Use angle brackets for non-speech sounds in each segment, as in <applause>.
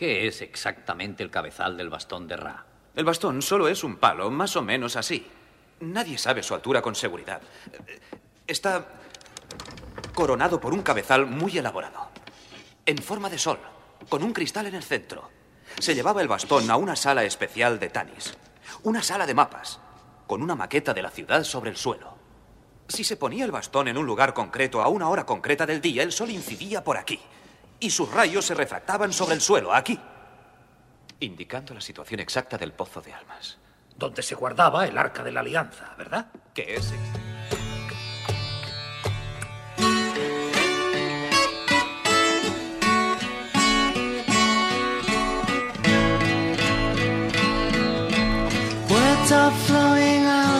¿Qué es exactamente el cabezal del bastón de Ra? El bastón solo es un palo, más o menos así. Nadie sabe su altura con seguridad. Está coronado por un cabezal muy elaborado, en forma de sol, con un cristal en el centro. Se llevaba el bastón a una sala especial de Tanis, una sala de mapas, con una maqueta de la ciudad sobre el suelo. Si se ponía el bastón en un lugar concreto a una hora concreta del día, el sol incidía por aquí, y sus rayos se refractaban sobre el suelo, aquí, indicando la situación exacta del pozo de almas. Donde se guardaba el arca de la alianza, ¿verdad? ¿Qué es? Words are flowing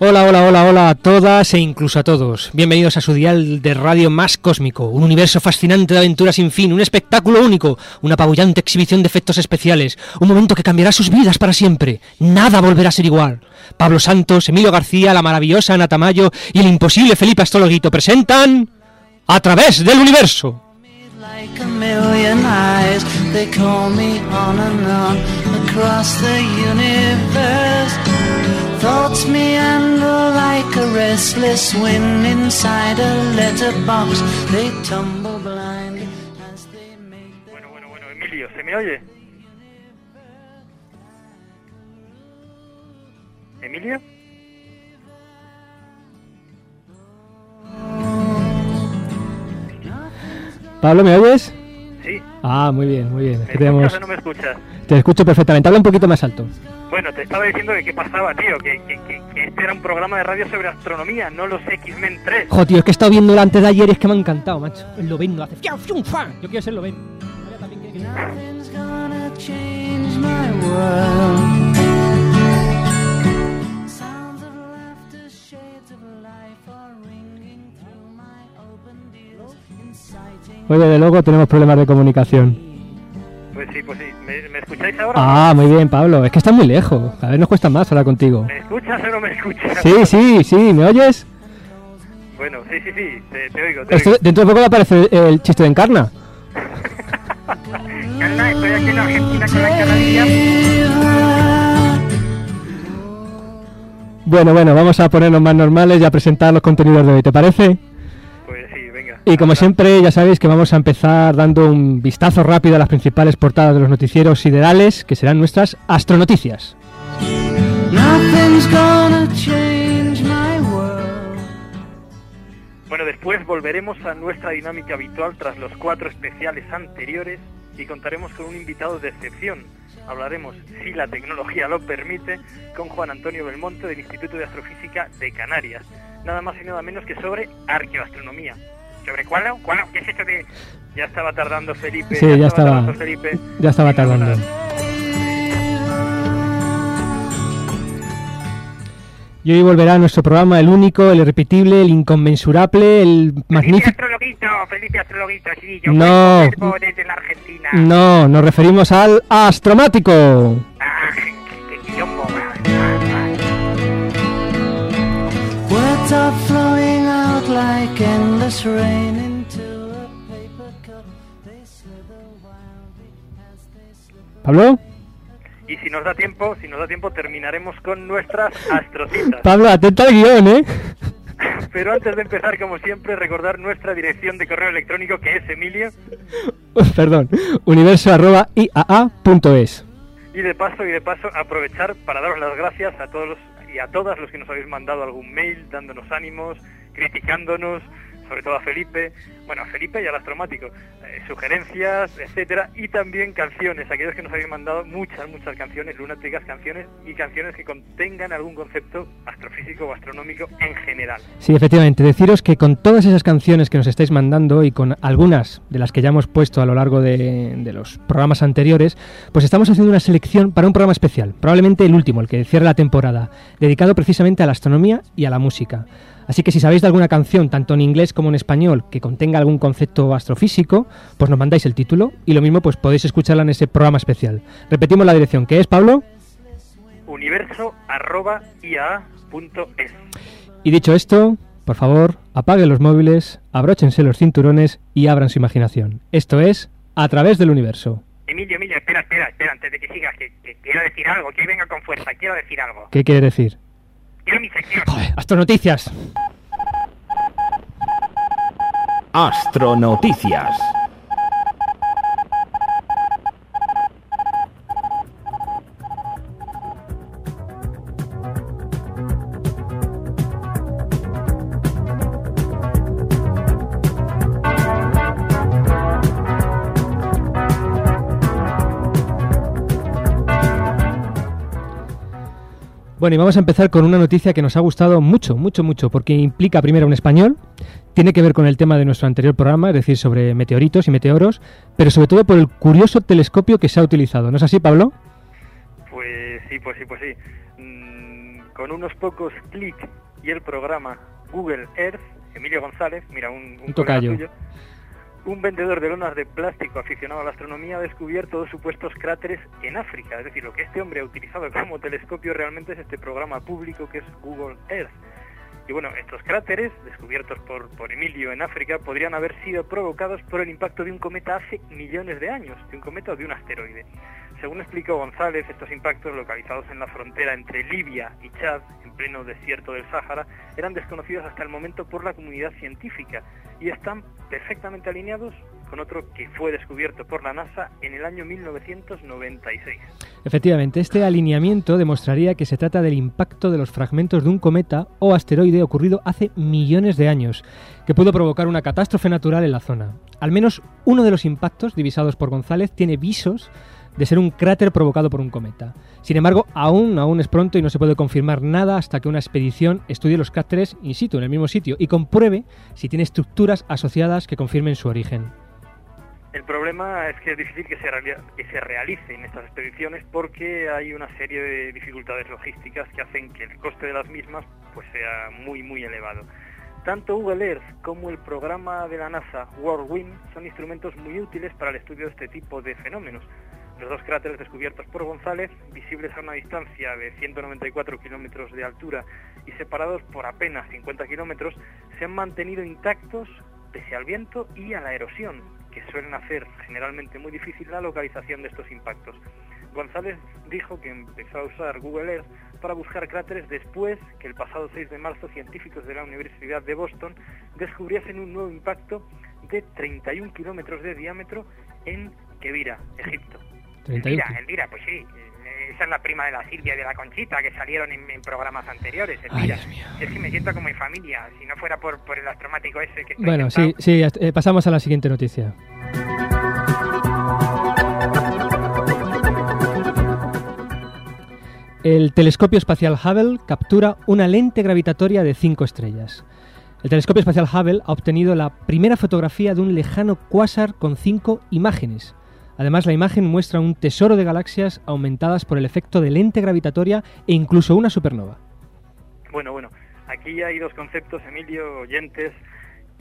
Hola, hola, hola, hola a todas e incluso a todos. Bienvenidos a su dial de radio más cósmico, un universo fascinante de aventuras sin fin, un espectáculo único, una apabullante exhibición de efectos especiales, un momento que cambiará sus vidas para siempre. Nada volverá a ser igual. Pablo Santos, Emilio García, la maravillosa Ana Tamayo y el imposible Felipe Astrologuito presentan A través del universo. Thoughts meander like a restless wind inside a letterbox. They tumble blind as they make their Bueno, bueno, bueno, Emilio, ¿se me oye? ¿Emilio? Pablo, ¿me oyes? Ah, muy bien, muy bien. Es ¿Me que tenemos- o no me escuchas? Te escucho perfectamente. Habla un poquito más alto. Bueno, te estaba diciendo que qué pasaba, tío, que, que, que, que este era un programa de radio sobre astronomía, no los X-Men 3. Jo, tío, es que he estado viendo el antes de ayer y es que me ha encantado, macho. El hace fiau, fium, fa. Yo quiero ser Lovendo. Hoy, desde luego, tenemos problemas de comunicación. Pues sí, pues sí. ¿Me, me escucháis ahora? Ah, muy bien, Pablo. Es que estás muy lejos. Cada vez nos cuesta más hablar contigo. ¿Me escuchas o no me escuchas? Sí, sí, sí. ¿Me oyes? Bueno, sí, sí, sí, te, te oigo, te Esto- oigo. dentro de poco va a aparecer el chiste de Encarna. <laughs> Carla, estoy aquí en Argentina con la canadilla. Bueno, bueno, vamos a ponernos más normales y a presentar los contenidos de hoy, ¿te parece? Y como siempre, ya sabéis que vamos a empezar dando un vistazo rápido a las principales portadas de los noticieros siderales, que serán nuestras astronoticias. Bueno, después volveremos a nuestra dinámica habitual tras los cuatro especiales anteriores y contaremos con un invitado de excepción. Hablaremos, si la tecnología lo permite, con Juan Antonio Belmonte del Instituto de Astrofísica de Canarias. Nada más y nada menos que sobre arqueoastronomía. ¿Sobre cuál? ¿Cuál? ¿Qué es esto de...? Ya estaba tardando Felipe. Sí, ya estaba- tardando Felipe. Ya estaba tardando. Y hoy volverá a nuestro programa el único, el irrepetible, el inconmensurable, el Felipe magnífico... Astrologuito, Felipe Astrologuito, sí, yo No. desde la Argentina. No, nos referimos al astromático. Ah, qué, qué quilombo. Words are flowing out like endless rain into a paper cup. They slither wildly as they slip. Pablo, Y si nos da tiempo, si nos da tiempo, terminaremos con nuestras astrocitas. <laughs> Pablo, atenta al guion, ¿eh? <laughs> Pero antes de empezar, como siempre, recordar nuestra dirección de correo electrónico que es Emilio. <laughs> Perdón, universo arroba IAA.es. Y de paso, y de paso, aprovechar para daros las gracias a todos y a todas los que nos habéis mandado algún mail, dándonos ánimos, criticándonos, sobre todo a Felipe, bueno, a Felipe y al astromático, eh, sugerencias, etcétera, y también canciones, aquellos que nos habéis mandado muchas, muchas canciones, lunáticas canciones y canciones que contengan algún concepto astrofísico o astronómico en general. Sí, efectivamente, deciros que con todas esas canciones que nos estáis mandando y con algunas de las que ya hemos puesto a lo largo de, de los programas anteriores, pues estamos haciendo una selección para un programa especial, probablemente el último, el que cierre la temporada, dedicado precisamente a la astronomía y a la música. Así que si sabéis de alguna canción, tanto en inglés como en español, que contenga algún concepto astrofísico, pues nos mandáis el título y lo mismo pues podéis escucharla en ese programa especial. Repetimos la dirección, ¿qué es, Pablo? Universo arroba ia.es. Y dicho esto, por favor, apaguen los móviles, abróchense los cinturones y abran su imaginación. Esto es A través del universo. Emilio, Emilio, espera, espera, espera, antes de que sigas, que, que quiero decir algo, que venga con fuerza, quiero decir algo. ¿Qué quiere decir? Astronoticias. Astronoticias. Bueno, y vamos a empezar con una noticia que nos ha gustado mucho, mucho, mucho, porque implica primero un español, tiene que ver con el tema de nuestro anterior programa, es decir, sobre meteoritos y meteoros, pero sobre todo por el curioso telescopio que se ha utilizado. ¿No es así, Pablo? Pues sí, pues sí, pues sí. Mm, con unos pocos clics y el programa Google Earth, Emilio González, mira, un, Un tocayo. tuyo, un vendedor de lonas de plástico aficionado a la astronomía ha descubierto dos supuestos cráteres en África. Es decir, lo que este hombre ha utilizado como telescopio realmente es este programa público que es Google Earth. Y bueno, estos cráteres, descubiertos por, por Emilio en África, podrían haber sido provocados por el impacto de un cometa hace millones de años, de un cometa o de un asteroide. Según explicó González, estos impactos localizados en la frontera entre Libia y Chad, en pleno desierto del Sáhara, eran desconocidos hasta el momento por la comunidad científica y están perfectamente alineados con otro que fue descubierto por la NASA en el año 1996. Efectivamente, este alineamiento demostraría que se trata del impacto de los fragmentos de un cometa o asteroide ocurrido hace millones de años, que pudo provocar una catástrofe natural en la zona. Al menos uno de los impactos divisados por González tiene visos de ser un cráter provocado por un cometa. Sin embargo, aún, aún es pronto y no se puede confirmar nada hasta que una expedición estudie los cráteres in situ, en el mismo sitio, y compruebe si tiene estructuras asociadas que confirmen su origen. El problema es que es difícil que se, realicen estas expediciones porque hay una serie de dificultades logísticas que hacen que el coste de las mismas pues sea muy muy elevado. Tanto Google Earth como el programa de la NASA Whirlwind son instrumentos muy útiles para el estudio de este tipo de fenómenos. Los dos cráteres descubiertos por González, visibles a una distancia de 194 kilómetros de altura y separados por apenas 50 kilómetros, se han mantenido intactos pese al viento y a la erosión, que suelen hacer generalmente muy difícil la localización de estos impactos. González dijo que empezó a usar Google Earth para buscar cráteres después que el pasado 6 de marzo científicos de la Universidad de Boston descubriesen un nuevo impacto de 31 kilómetros de diámetro en Kevira, Egipto. 31. Elvira, Elvira, pues sí. Esa es la prima de la Silvia y de la Conchita que salieron en, en programas anteriores. Ay. Dios mío. Es que me siento como en familia. Si no fuera por, por el astromático ese que estoy Bueno, sí, sí, eh, pasamos a la siguiente noticia. El telescopio espacial Hubble captura una lente gravitatoria de 5 estrellas. El telescopio espacial Hubble ha obtenido la primera fotografía de un lejano cuásar con 5 imágenes. Además, la imagen muestra un tesoro de galaxias aumentadas por el efecto de lente gravitatoria e incluso una supernova. Bueno, bueno, aquí hay dos conceptos, Emilio, oyentes,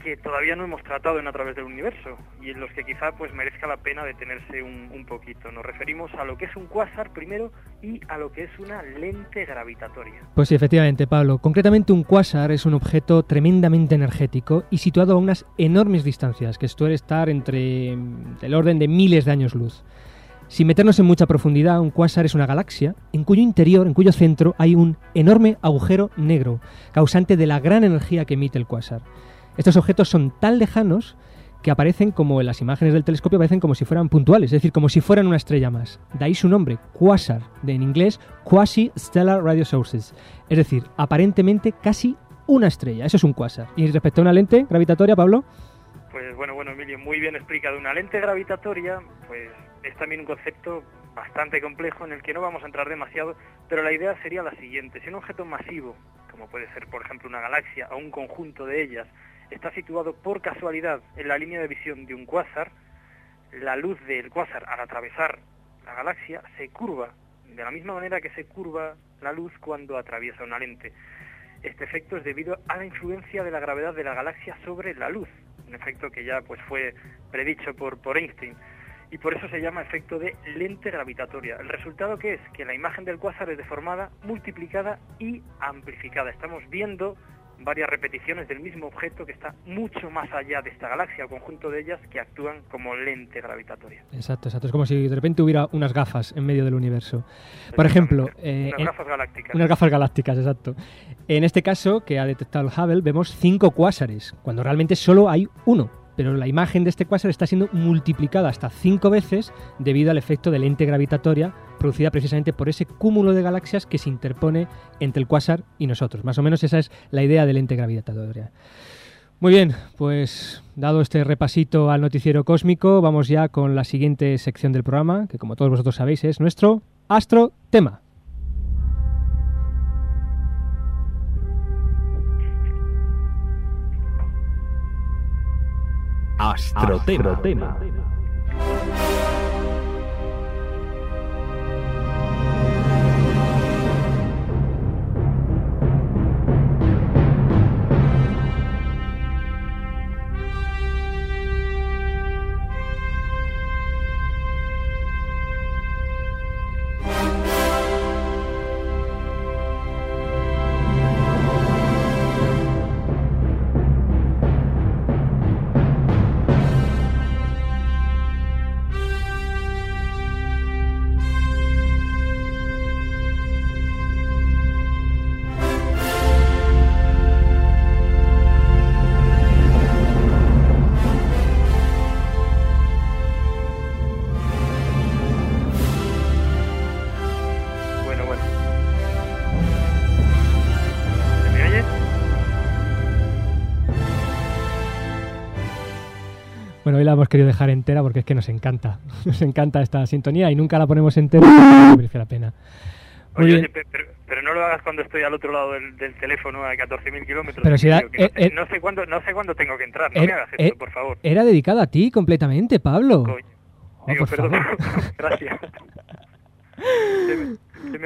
que todavía no hemos tratado en A través del universo y en los que quizá pues merezca la pena detenerse un, un poquito. Nos referimos a lo que es un cuásar primero y a lo que es una lente gravitatoria. Pues sí, efectivamente, Pablo. Concretamente, un cuásar es un objeto tremendamente energético y situado a unas enormes distancias, que suele estar entre mm, el orden de miles de años luz. Sin meternos en mucha profundidad, un cuásar es una galaxia en cuyo interior, en cuyo centro, hay un enorme agujero negro, causante de la gran energía que emite el cuásar. Estos objetos son tan lejanos que aparecen como en las imágenes del telescopio aparecen como si fueran puntuales, es decir, como si fueran una estrella más. De ahí su nombre, quasar, de en inglés Quasi Stellar Radio Sources, es decir, aparentemente casi una estrella. Eso es un quasar. Y respecto a una lente gravitatoria, Pablo. Pues bueno, bueno, Emilio, muy bien explicado. Una lente gravitatoria, pues es también un concepto bastante complejo en el que no vamos a entrar demasiado, pero la idea sería la siguiente. Si un objeto masivo, como puede ser por ejemplo una galaxia o un conjunto de ellas, está situado por casualidad en la línea de visión de un cuásar, la luz del cuásar al atravesar la galaxia se curva de la misma manera que se curva la luz cuando atraviesa una lente. Este efecto es debido a la influencia de la gravedad de la galaxia sobre la luz, un efecto que ya pues fue predicho por, por Einstein y por eso se llama efecto de lente gravitatoria. ¿El resultado qué es? Que la imagen del cuásar es deformada, multiplicada y amplificada. Estamos viendo varias repeticiones del mismo objeto que está mucho más allá de esta galaxia o conjunto de ellas que actúan como lente gravitatoria. Exacto, exacto. Es como si de repente hubiera unas gafas en medio del universo. Por ejemplo... Eh, unas gafas galácticas. Unas gafas galácticas, exacto. En este caso, que ha detectado el Hubble, vemos cinco cuásares, cuando realmente solo hay uno pero la imagen de este cuásar está siendo multiplicada hasta cinco veces debido al efecto de lente gravitatoria producida precisamente por ese cúmulo de galaxias que se interpone entre el cuásar y nosotros. Más o menos esa es la idea de lente gravitatoria. Muy bien, pues dado este repasito al noticiero cósmico, vamos ya con la siguiente sección del programa, que como todos vosotros sabéis es nuestro Astro Tema. Astrotema. Astrotema. La hemos querido dejar entera porque es que nos encanta. <laughs> Nos encanta esta sintonía y nunca la ponemos entera porque merece la pena. Oye, pero, no lo hagas cuando estoy al otro lado del, teléfono a 14.000 kilómetros. Pero si eh, eh, no, sé, cuándo, no sé cuándo tengo que entrar. No me hagas esto, eh, por favor. Era dedicada a ti completamente, Pablo. Oh, perdón. <laughs> Gracias. <laughs>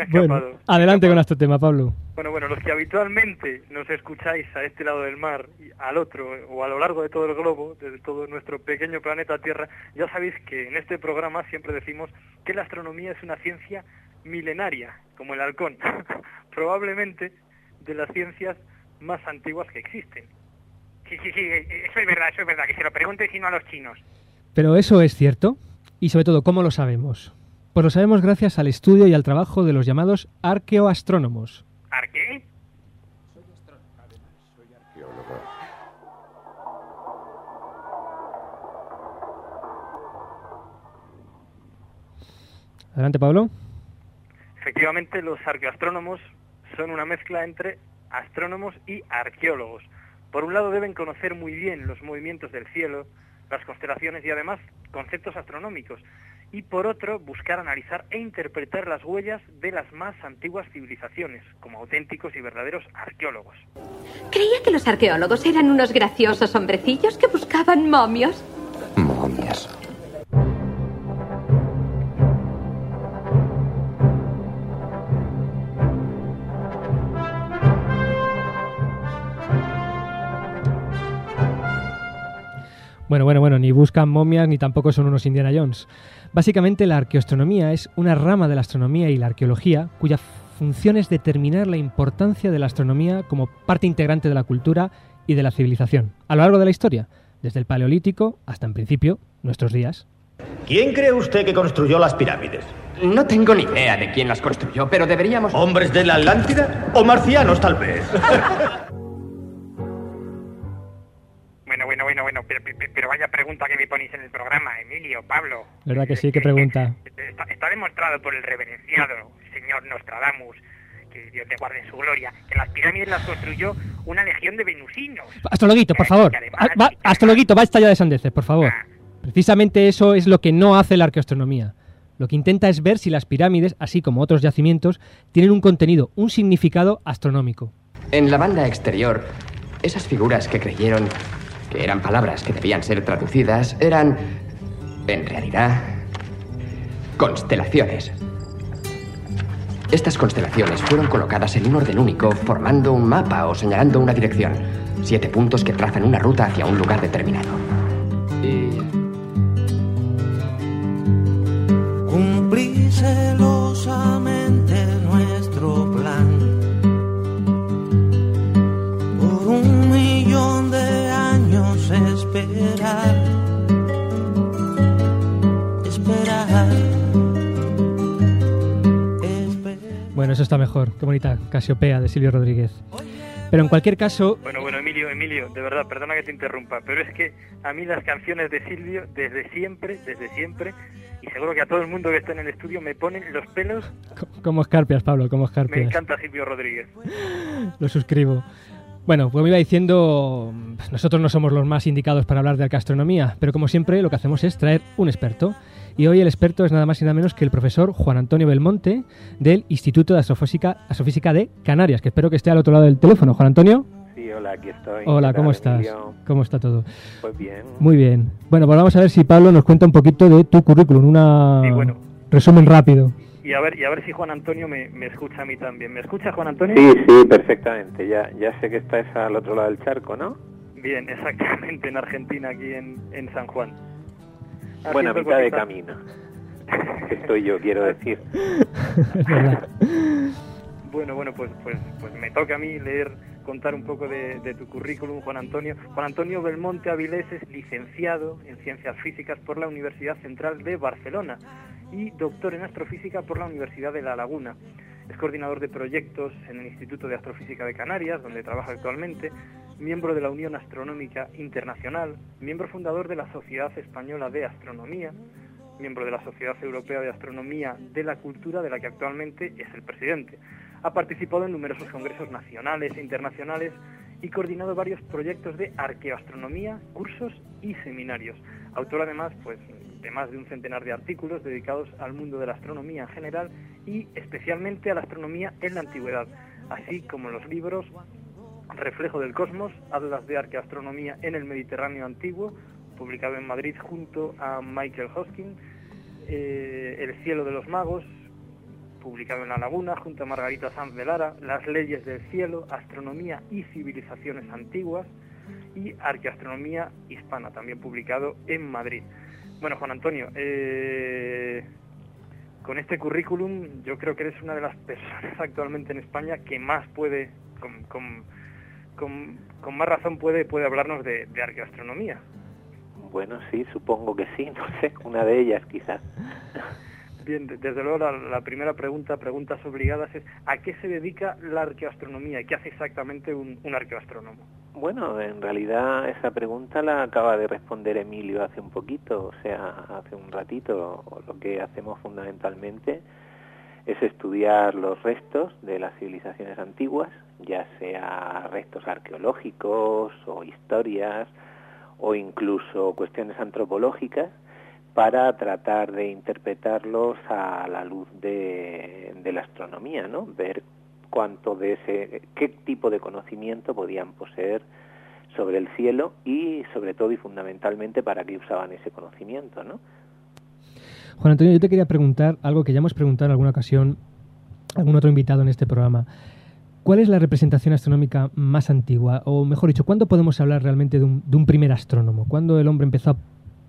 Bueno, adelante con este tema, Pablo. Bueno, bueno, los que habitualmente nos escucháis a este lado del mar, y al otro, o a lo largo de todo el globo, de todo nuestro pequeño planeta Tierra, ya sabéis que en este programa siempre decimos que la astronomía es una ciencia milenaria, como el halcón, <laughs> probablemente de las ciencias más antiguas que existen. Sí, sí, sí, eso es verdad, eso es verdad, que se lo pregunte sino a los chinos. Pero eso es cierto, y sobre todo, ¿cómo lo sabemos? Pues lo sabemos gracias al estudio y al trabajo de los llamados arqueoastrónomos. ¿Arqué? Soy astrónomo. Además, soy arqueólogo. Adelante, Pablo. Efectivamente, los arqueoastrónomos son una mezcla entre astrónomos y arqueólogos. Por un lado, deben conocer muy bien los movimientos del cielo, las constelaciones y además conceptos astronómicos, y por otro buscar analizar e interpretar las huellas de las más antiguas civilizaciones, como auténticos y verdaderos arqueólogos. Creía que los arqueólogos eran unos graciosos hombrecillos que buscaban momios. Momias. Bueno, bueno, bueno, ni buscan momias ni tampoco son unos Indiana Jones. Básicamente la arqueoastronomía es una rama de la astronomía y la arqueología cuya función es determinar la importancia de la astronomía como parte integrante de la cultura y de la civilización a lo largo de la historia, desde el Paleolítico hasta en principio nuestros días. ¿Quién cree usted que construyó las pirámides? No tengo ni idea de quién las construyó, pero deberíamos... ¿Hombres de la Atlántida? ¿O marcianos tal vez? <laughs> Bueno, bueno, bueno, bueno, pero, vaya pregunta que me ponéis en el programa, Emilio, Pablo. ¿Verdad que sí? ¿Qué pregunta? Está, demostrado por el reverenciado señor Nostradamus que Dios te guarde en su gloria, que las pirámides las construyó una legión de venusinos. Astrologuito, por favor. Ah, va- Astrologuito, basta ya de sandeces, por favor. Precisamente eso es lo que no hace la arqueoastronomía. Lo que intenta es ver si las pirámides, así como otros yacimientos, tienen un contenido, un significado astronómico. En la banda exterior, esas figuras que creyeron que eran palabras que debían ser traducidas eran, en realidad, constelaciones. Estas constelaciones fueron colocadas en un orden único, formando un mapa o señalando una dirección. Siete puntos que trazan una ruta hacia un lugar determinado. Y Cumplí Bueno, eso está mejor. Qué bonita Casiopea de Silvio Rodríguez. Pero en cualquier caso, Bueno, bueno, Emilio, Emilio, de verdad, perdona que te interrumpa, pero es que a mí las canciones de Silvio, desde siempre, desde siempre, y seguro que a todo el mundo que está en el estudio me ponen los pelos, como escarpias, Pablo, como me escarpias. encanta Silvio Rodríguez. Lo suscribo. Bueno, como iba diciendo, nosotros no somos los más indicados para hablar de arqueastronomía, pero como siempre lo que hacemos es traer un experto. Y hoy el experto es nada más y nada menos que el profesor Juan Antonio Belmonte del Instituto de Astrofísica, Astrofísica de Canarias, que espero que esté al otro lado del teléfono. Juan Antonio. Sí, hola, aquí estoy. Hola, ¿Qué ¿cómo tal, estás? Emilio? ¿Cómo está todo? Pues bien. Muy bien. Bueno, pues vamos a ver si Pablo nos cuenta un poquito de tu currículum, una Sí, bueno. resumen rápido. Y a ver, y a ver si Juan Antonio me, me escucha a mí también. ¿Me escucha Juan Antonio? Sí, sí, perfectamente. Ya, ya sé que estás al otro lado del charco, ¿no? Bien, exactamente, en Argentina, aquí en, en San Juan. Bueno, a mitad de camino. <laughs> Estoy yo, quiero decir. <laughs> Bueno, bueno, pues, pues, pues me toca a mí leer, contar un poco de, de tu currículum, Juan Antonio. Juan Antonio Belmonte Avilés es licenciado en Ciencias Físicas por la Universidad Central de Barcelona y doctor en Astrofísica por la Universidad de La Laguna. Es coordinador de proyectos en el Instituto de Astrofísica de Canarias, donde trabaja actualmente, miembro de la Unión Astronómica Internacional, miembro fundador de la Sociedad Española de Astronomía, miembro de la Sociedad Europea de Astronomía de la Cultura, de la que actualmente es el presidente. Ha participado en numerosos congresos nacionales e internacionales y coordinado varios proyectos de arqueoastronomía, cursos y seminarios. Autor además pues, de más de un centenar de artículos dedicados al mundo de la astronomía en general y especialmente a la astronomía en la antigüedad, así como los libros Reflejo del Cosmos, Atlas de Arqueoastronomía en el Mediterráneo Antiguo, publicado en Madrid junto a Michael Hoskin, eh, El cielo de los magos, publicado en La Laguna junto a Margarita Sanz de Lara, Las leyes del cielo, Astronomía y civilizaciones antiguas y Arqueoastronomía hispana, también publicado en Madrid. Bueno, Juan Antonio, eh, con este currículum yo creo que eres una de las personas <laughs> actualmente en España que más puede, con- con- con más razón puede, puede hablarnos de, de arqueoastronomía. Bueno, sí, supongo que sí, <laughs> no sé, una de ellas quizás. Bien, de- desde luego la, la primera pregunta, preguntas obligadas es ¿a qué se dedica la arqueoastronomía y qué hace exactamente un, un arqueoastrónomo? Bueno, en realidad esa pregunta la acaba de responder Emilio hace un poquito, o sea, hace un ratito. Lo que hacemos fundamentalmente es estudiar los restos de las civilizaciones antiguas, ya sea restos arqueológicos o historias o incluso cuestiones antropológicas, para tratar de interpretarlos a la luz de, de la astronomía, ¿no? Ver cuánto de ese, qué tipo de conocimiento podían poseer sobre el cielo y sobre todo y fundamentalmente para qué usaban ese conocimiento, ¿no? Juan Antonio, yo te quería preguntar algo que ya hemos preguntado en alguna ocasión a algún otro invitado en este programa. ¿Cuál es la representación astronómica más antigua? O mejor dicho, ¿cuándo podemos hablar realmente de un, de un primer astrónomo? ¿Cuándo el hombre empezó a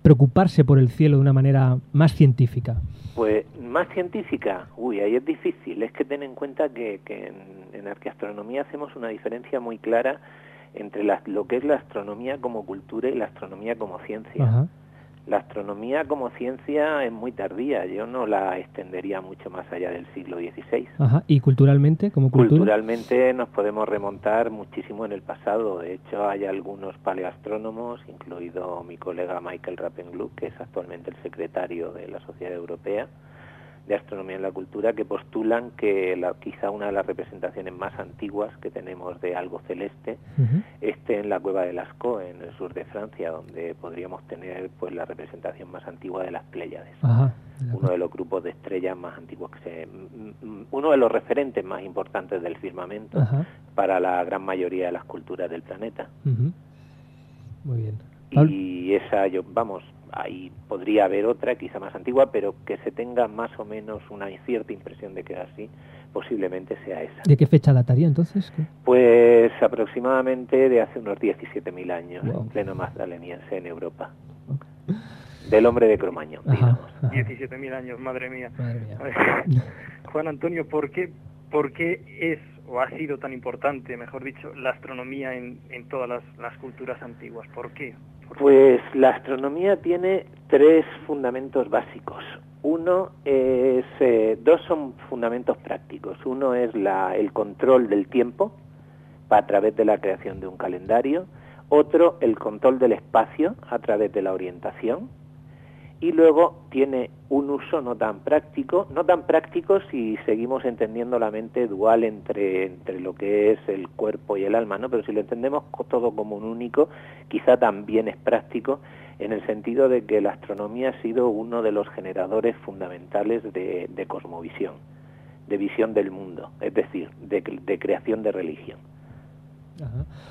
preocuparse por el cielo de una manera más científica? Pues más científica, uy, ahí es difícil. Es que ten en cuenta que, que en, en arqueastronomía hacemos una diferencia muy clara entre la- lo que es la astronomía como cultura y la astronomía como ciencia. Ajá. La astronomía como ciencia es muy tardía, yo no la extendería mucho más allá del siglo XVI. Ajá. ¿Y culturalmente, como cultura? Culturalmente nos podemos remontar muchísimo en el pasado. De hecho, hay algunos paleoastrónomos, incluido mi colega Michael Rappengluck, que es actualmente el secretario de la Sociedad Europea, de astronomía en la cultura que postulan que la, quizá una de las representaciones más antiguas que tenemos de algo celeste esté en la cueva de Lascaux, en el sur de Francia, donde podríamos tener pues la representación más antigua de las Pléyades. uno de los grupos de estrellas más antiguos que se, uno de los referentes más importantes del firmamento para la gran mayoría de las culturas del planeta. Muy bien. Y esa, yo, vamos, ahí podría haber otra, quizá más antigua, pero que se tenga más o menos una cierta impresión de que así, posiblemente sea esa. ¿De qué fecha dataría entonces? Pues aproximadamente de hace unos 17.000 años, en pleno magdaleniense en Europa. Del hombre de Cromañón, 17.000 años, madre mía. <laughs> Juan Antonio, ¿por qué, ¿por qué es o ha sido tan importante, mejor dicho, la astronomía en, todas las, las culturas antiguas? ¿Por qué? Pues la astronomía tiene tres fundamentos básicos. Uno es, eh, dos son fundamentos prácticos. Uno es la, el control del tiempo a través de la creación de un calendario. Otro, el control del espacio a través de la orientación y luego tiene un uso no tan práctico, no tan práctico si seguimos entendiendo la mente dual entre, entre lo que es el cuerpo y el alma, ¿no? Pero si lo entendemos todo como un único, quizá también es práctico en el sentido de que la astronomía ha sido uno de los generadores fundamentales de, cosmovisión, de visión del mundo, es decir, de, creación de religión.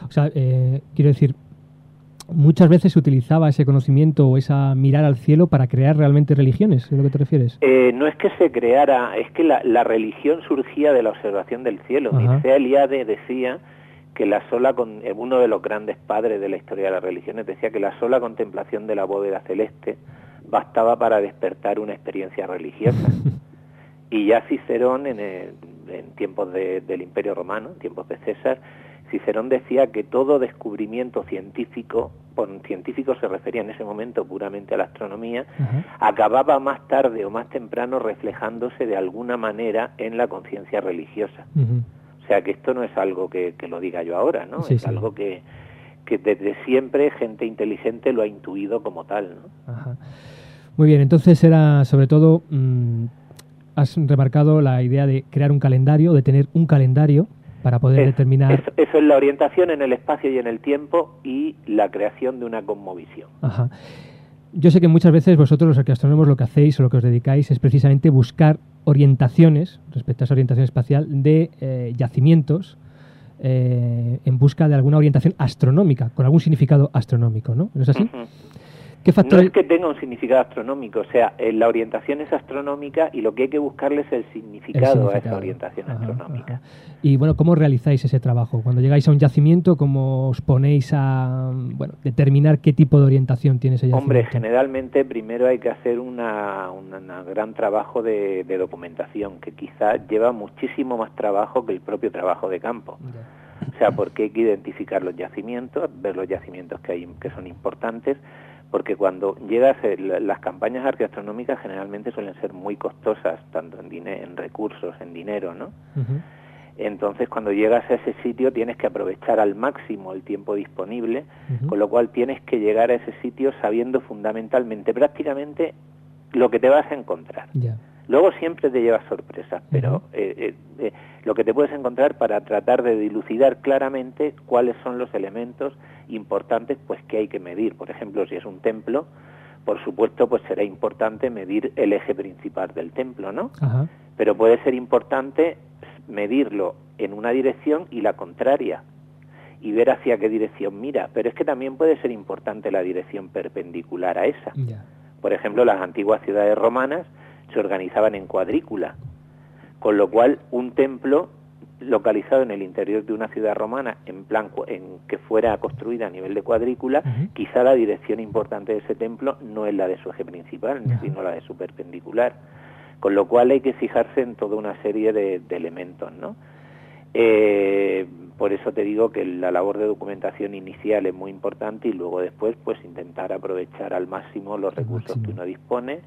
O sea, eh, quiero decir, muchas veces se utilizaba ese conocimiento o esa mirar al cielo para crear realmente religiones, ¿es lo que te refieres? Eh, no es que se creara, es que la, religión surgía de la observación del cielo. Mircea Eliade decía que la sola, con, eh, uno de los grandes padres de la historia de las religiones, decía que la sola contemplación de la bóveda celeste bastaba para despertar una experiencia religiosa. <laughs> y ya Cicerón, en, en tiempos del Imperio Romano, en tiempos de César, Cicerón decía que todo descubrimiento científico, por científico se refería en ese momento puramente a la astronomía, acababa más tarde o más temprano reflejándose de alguna manera en la conciencia religiosa. O sea que esto no es algo que, lo diga yo ahora, ¿no? es algo que, que desde siempre gente inteligente lo ha intuido como tal, ¿no? Muy bien, entonces era sobre todo, mm, has remarcado la idea de crear un calendario, de tener un calendario para poder determinar... Eso, es la orientación en el espacio y en el tiempo y la creación de una conmovisión. Ajá. Yo sé que muchas veces vosotros los arqueastrónomos lo que hacéis o lo que os dedicáis es precisamente buscar orientaciones respecto a esa orientación espacial de eh, yacimientos eh, en busca de alguna orientación astronómica, con algún significado astronómico, ¿no? ¿No es así? No es que tenga un significado astronómico, o sea, eh, la orientación es astronómica y lo que hay que buscarle es el significado, a esa orientación astronómica. Y bueno, ¿cómo realizáis ese trabajo? Cuando llegáis a un yacimiento, ¿cómo os ponéis a bueno, determinar qué tipo de orientación tiene ese yacimiento? Hombre, generalmente primero hay que hacer un gran trabajo de, documentación, que quizás lleva muchísimo más trabajo que el propio trabajo de campo. O sea, porque hay que identificar los yacimientos, ver los yacimientos que hay que son importantes, porque cuando llegas, las campañas arqueastronómicas generalmente suelen ser muy costosas, tanto en, en recursos, en dinero, ¿no? Entonces, cuando llegas a ese sitio tienes que aprovechar al máximo el tiempo disponible, con lo cual tienes que llegar a ese sitio sabiendo fundamentalmente, prácticamente, lo que te vas a encontrar. Luego siempre te llevas sorpresas, pero eh, eh, eh, lo que te puedes encontrar para tratar de dilucidar claramente cuáles son los elementos importantes pues que hay que medir. Por ejemplo, si es un templo, por supuesto, pues será importante medir el eje principal del templo, ¿no? Pero puede ser importante medirlo en una dirección y la contraria y ver hacia qué dirección mira. Pero es que también puede ser importante la dirección perpendicular a esa. Por ejemplo, las antiguas ciudades romanas se organizaban en cuadrícula, con lo cual un templo localizado en el interior de una ciudad romana en plan en que fuera construida a nivel de cuadrícula, quizá la dirección importante de ese templo no es la de su eje principal, sino la de su perpendicular. Con lo cual hay que fijarse en toda una serie de, elementos, ¿no? Eh, por eso te digo que la labor de documentación inicial es muy importante y luego después pues intentar aprovechar al máximo los recursos que uno dispone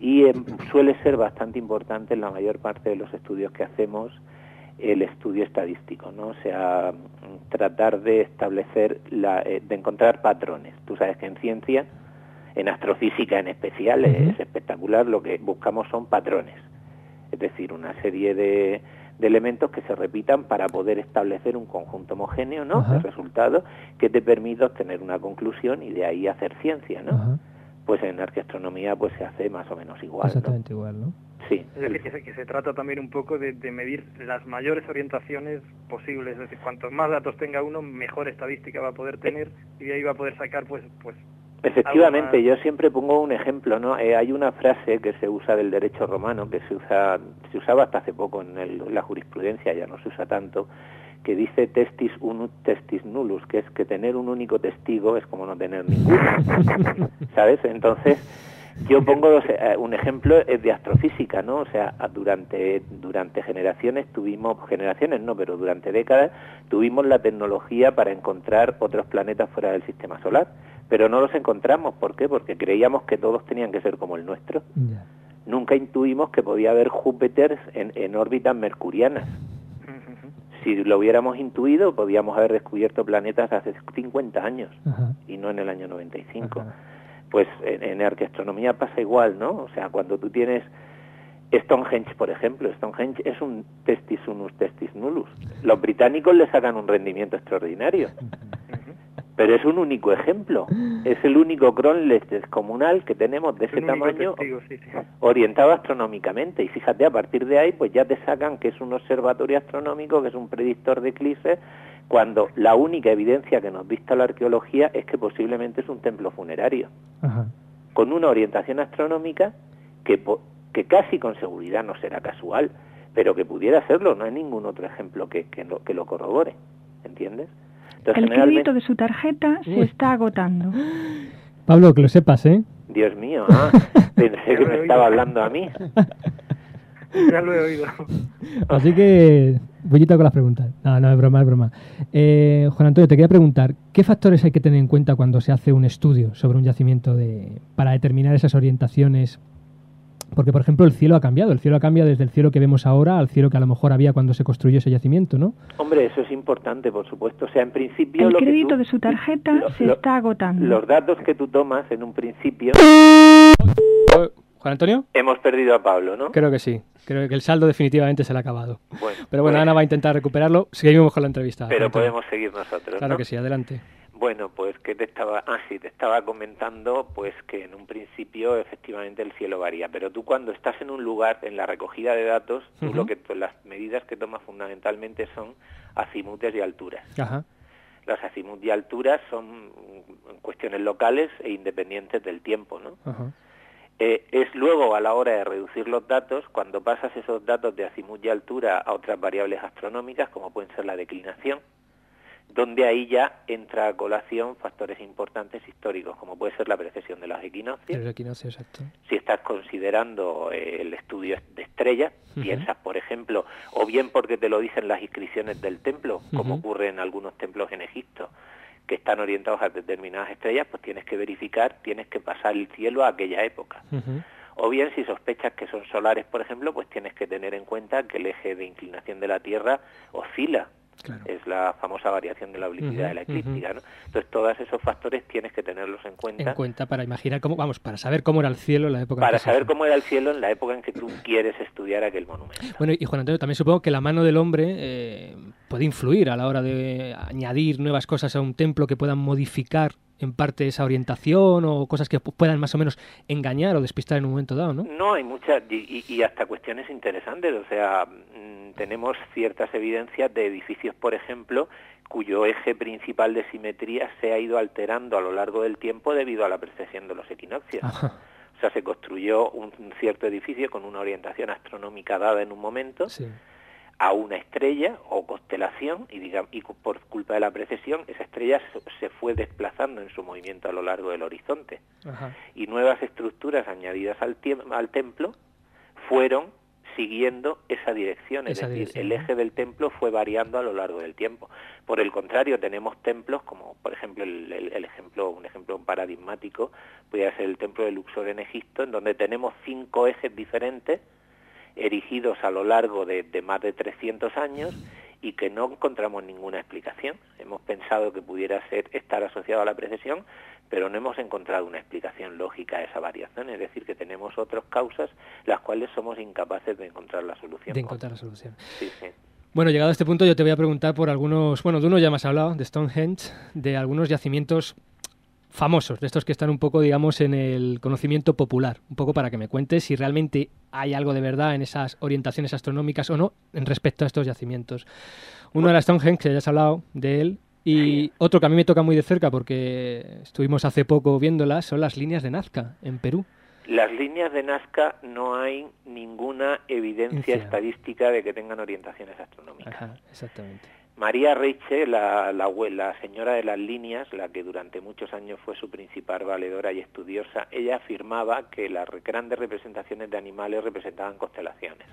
y em, suele ser bastante importante en la mayor parte de los estudios que hacemos el estudio estadístico, ¿no? O sea, tratar de establecer, la, eh, de encontrar patrones. Tú sabes que en ciencia En astrofísica en especial es espectacular, lo que buscamos son patrones, es decir, una serie de, de elementos que se repitan para poder establecer un conjunto homogéneo ¿no? de resultados que te permita obtener una conclusión y de ahí hacer ciencia, ¿no? Pues en arqueastronomía pues se hace más o menos igual. Exactamente igual, ¿no? Sí. Es decir, que se, que se trata también un poco de, de medir las mayores orientaciones posibles. Es decir, cuantos más datos tenga uno, mejor estadística va a poder tener y de ahí va a poder sacar, pues, pues Efectivamente, yo siempre pongo un ejemplo, ¿no? Eh, hay una frase que se usa del derecho romano, que se usa, se usaba hasta hace poco en, el- en la jurisprudencia, ya no se usa tanto, que dice testis unut testis nullus, que es que tener un único testigo es como no tener ninguno, <laughs> ¿sabes? Entonces, yo pongo dos- eh, un ejemplo es de astrofísica, ¿no? O sea, durante durante generaciones tuvimos generaciones no, pero durante décadas tuvimos la tecnología para encontrar otros planetas fuera del sistema solar, pero no los encontramos, ¿por qué? Porque creíamos que todos tenían que ser como el nuestro. Nunca intuimos que podía haber Júpiter en, en órbitas mercurianas. Si lo hubiéramos intuido, podíamos haber descubierto planetas hace 50 años y no en el año 95. Pues en, en arqueastronomía pasa igual, ¿no? O sea, cuando tú tienes Stonehenge, por ejemplo, Stonehenge es un testis unus testis nullus. Los británicos le sacan un rendimiento extraordinario. Pero es un único ejemplo. <gasps> Es el único cronlet descomunal que tenemos de ese tamaño testigo, sí, sí. orientado astronómicamente. Y fíjate, a partir de ahí, pues ya te sacan que es un observatorio astronómico, que es un predictor de eclipses, cuando la única evidencia que nos dista la arqueología es que posiblemente es un templo funerario, con una orientación astronómica que, po- que casi con seguridad no será casual, pero que pudiera serlo. No hay ningún otro ejemplo que, que, lo, que lo corrobore, ¿entiendes? Entonces, El generalmente- crédito de su tarjeta se Uy. está agotando. <gasps> Pablo, que lo sepas, ¿eh? Dios mío, <laughs> ah, pensé que me estaba hablando a mí. <laughs> Ya lo he oído. <laughs> Así que, bullita con las preguntas. No, no, es broma, es broma. Eh, Juan Antonio, te quería preguntar, ¿qué factores hay que tener en cuenta cuando se hace un estudio sobre un yacimiento de, para determinar esas orientaciones? Porque, por ejemplo, el cielo ha cambiado. El cielo ha cambiado desde el cielo que vemos ahora al cielo que a lo mejor había cuando se construyó ese yacimiento, ¿no? Hombre, eso es importante, por supuesto. O sea, en principio... El lo que crédito tú- de su tarjeta lo- se lo- está agotando. Los datos que tú tomas en un principio... Juan Antonio. Hemos perdido a Pablo, ¿no? Creo que sí. Creo que el saldo definitivamente se le ha acabado. Bueno, Pero bueno, pues- Ana va a intentar recuperarlo. Seguimos con la entrevista. Pero podemos seguir nosotros, Claro ¿no? que sí, adelante. Bueno, pues que te estaba, ah sí, te estaba comentando, pues que en un principio efectivamente el cielo varía, pero tú cuando estás en un lugar en la recogida de datos, tú lo que las medidas que tomas fundamentalmente son azimutes y alturas. Ajá. Las azimut y alturas son cuestiones locales e independientes del tiempo, ¿no? Ajá. Eh, es luego a la hora de reducir los datos, cuando pasas esos datos de azimut y altura a otras variables astronómicas, como pueden ser la declinación, donde ahí ya entra a colación factores importantes históricos, como puede ser la precesión de los equinoccios. Equinoccio. Si estás considerando eh, el estudio de estrellas, piensas, por ejemplo, o bien porque te lo dicen las inscripciones del templo, como ocurre en algunos templos en Egipto, que están orientados a determinadas estrellas, pues tienes que verificar, tienes que pasar el cielo a aquella época. O bien, si sospechas que son solares, por ejemplo, pues tienes que tener en cuenta que el eje de inclinación de la Tierra oscila. Es la famosa variación de la oblicuidad de la eclíptica, ¿no? Entonces, todos esos factores tienes que tenerlos en cuenta En cuenta para imaginar cómo, vamos, para saber cómo era el cielo en la época en para que se saber cómo era el cielo en la época en que tú quieres estudiar aquel monumento. Bueno, y Juan Antonio, también supongo que la mano del hombre eh, puede influir a la hora de añadir nuevas cosas a un templo que puedan modificar en parte esa orientación o cosas que pu- puedan más o menos engañar o despistar en un momento dado, ¿no? No, hay muchas, y, y- hasta cuestiones interesantes. O sea, mm, tenemos ciertas evidencias de edificios, por ejemplo, cuyo eje principal de simetría se ha ido alterando a lo largo del tiempo debido a la precesión de los equinoccios. Ajá. O sea, se construyó un, un cierto edificio con una orientación astronómica dada en un momento Sí. A una estrella o constelación y, digamos, y por culpa de la precesión esa estrella se- fue desplazando en su movimiento a lo largo del horizonte Ajá. y nuevas estructuras añadidas al, al templo fueron siguiendo esa dirección, es Esa decir, dirección, el eje del templo fue variando a lo largo del tiempo. Por el contrario, tenemos templos como, por ejemplo, el, el- el ejemplo, un ejemplo paradigmático podría ser el templo de Luxor en Egipto, en donde tenemos cinco ejes diferentes erigidos a lo largo de, de más de 300 años y que no encontramos ninguna explicación. Hemos pensado que pudiera ser estar asociado a la precesión, pero no hemos encontrado una explicación lógica a esa variación, es decir, que tenemos otras causas las cuales somos incapaces de encontrar la solución. De encontrar la solución. Sí, sí. Bueno, llegado a este punto yo te voy a preguntar por algunos, bueno, de uno ya me has hablado, de Stonehenge, de algunos yacimientos famosos, de estos que están un poco, digamos, en el conocimiento popular, un poco para que me cuentes si realmente hay algo de verdad en esas orientaciones astronómicas o no en respecto a estos yacimientos. Uno era Stonehenge, que ya has hablado de él, y otro que a mí me toca muy de cerca porque estuvimos hace poco viéndolas, son las líneas de Nazca en Perú. Las líneas de Nazca no hay ninguna evidencia estadística de que tengan orientaciones astronómicas. Ajá, exactamente. María Reiche, la, la, abue- la señora de las líneas, la que durante muchos años fue su principal valedora y estudiosa, ella afirmaba que las grandes representaciones de animales representaban constelaciones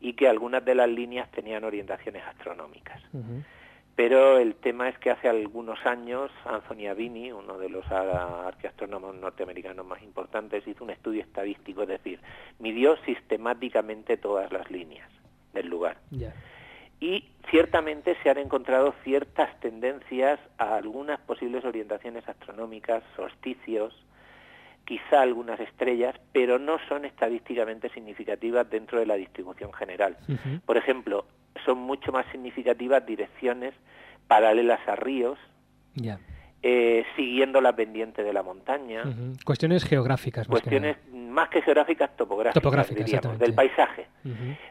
y que algunas de las líneas tenían orientaciones astronómicas. Pero el tema es que hace algunos años Anthony Avini, uno de los arqueastrónomos norteamericanos más importantes, hizo un estudio estadístico, es decir, midió sistemáticamente todas las líneas del lugar. Y ciertamente se han encontrado ciertas tendencias a algunas posibles orientaciones astronómicas, solsticios, quizá algunas estrellas, pero no son estadísticamente significativas dentro de la distribución general. Por ejemplo, son mucho más significativas direcciones paralelas a ríos, eh, siguiendo la pendiente de la montaña. Cuestiones geográficas. más que cuestiones más que geográficas topográficas, diríamos, del paisaje.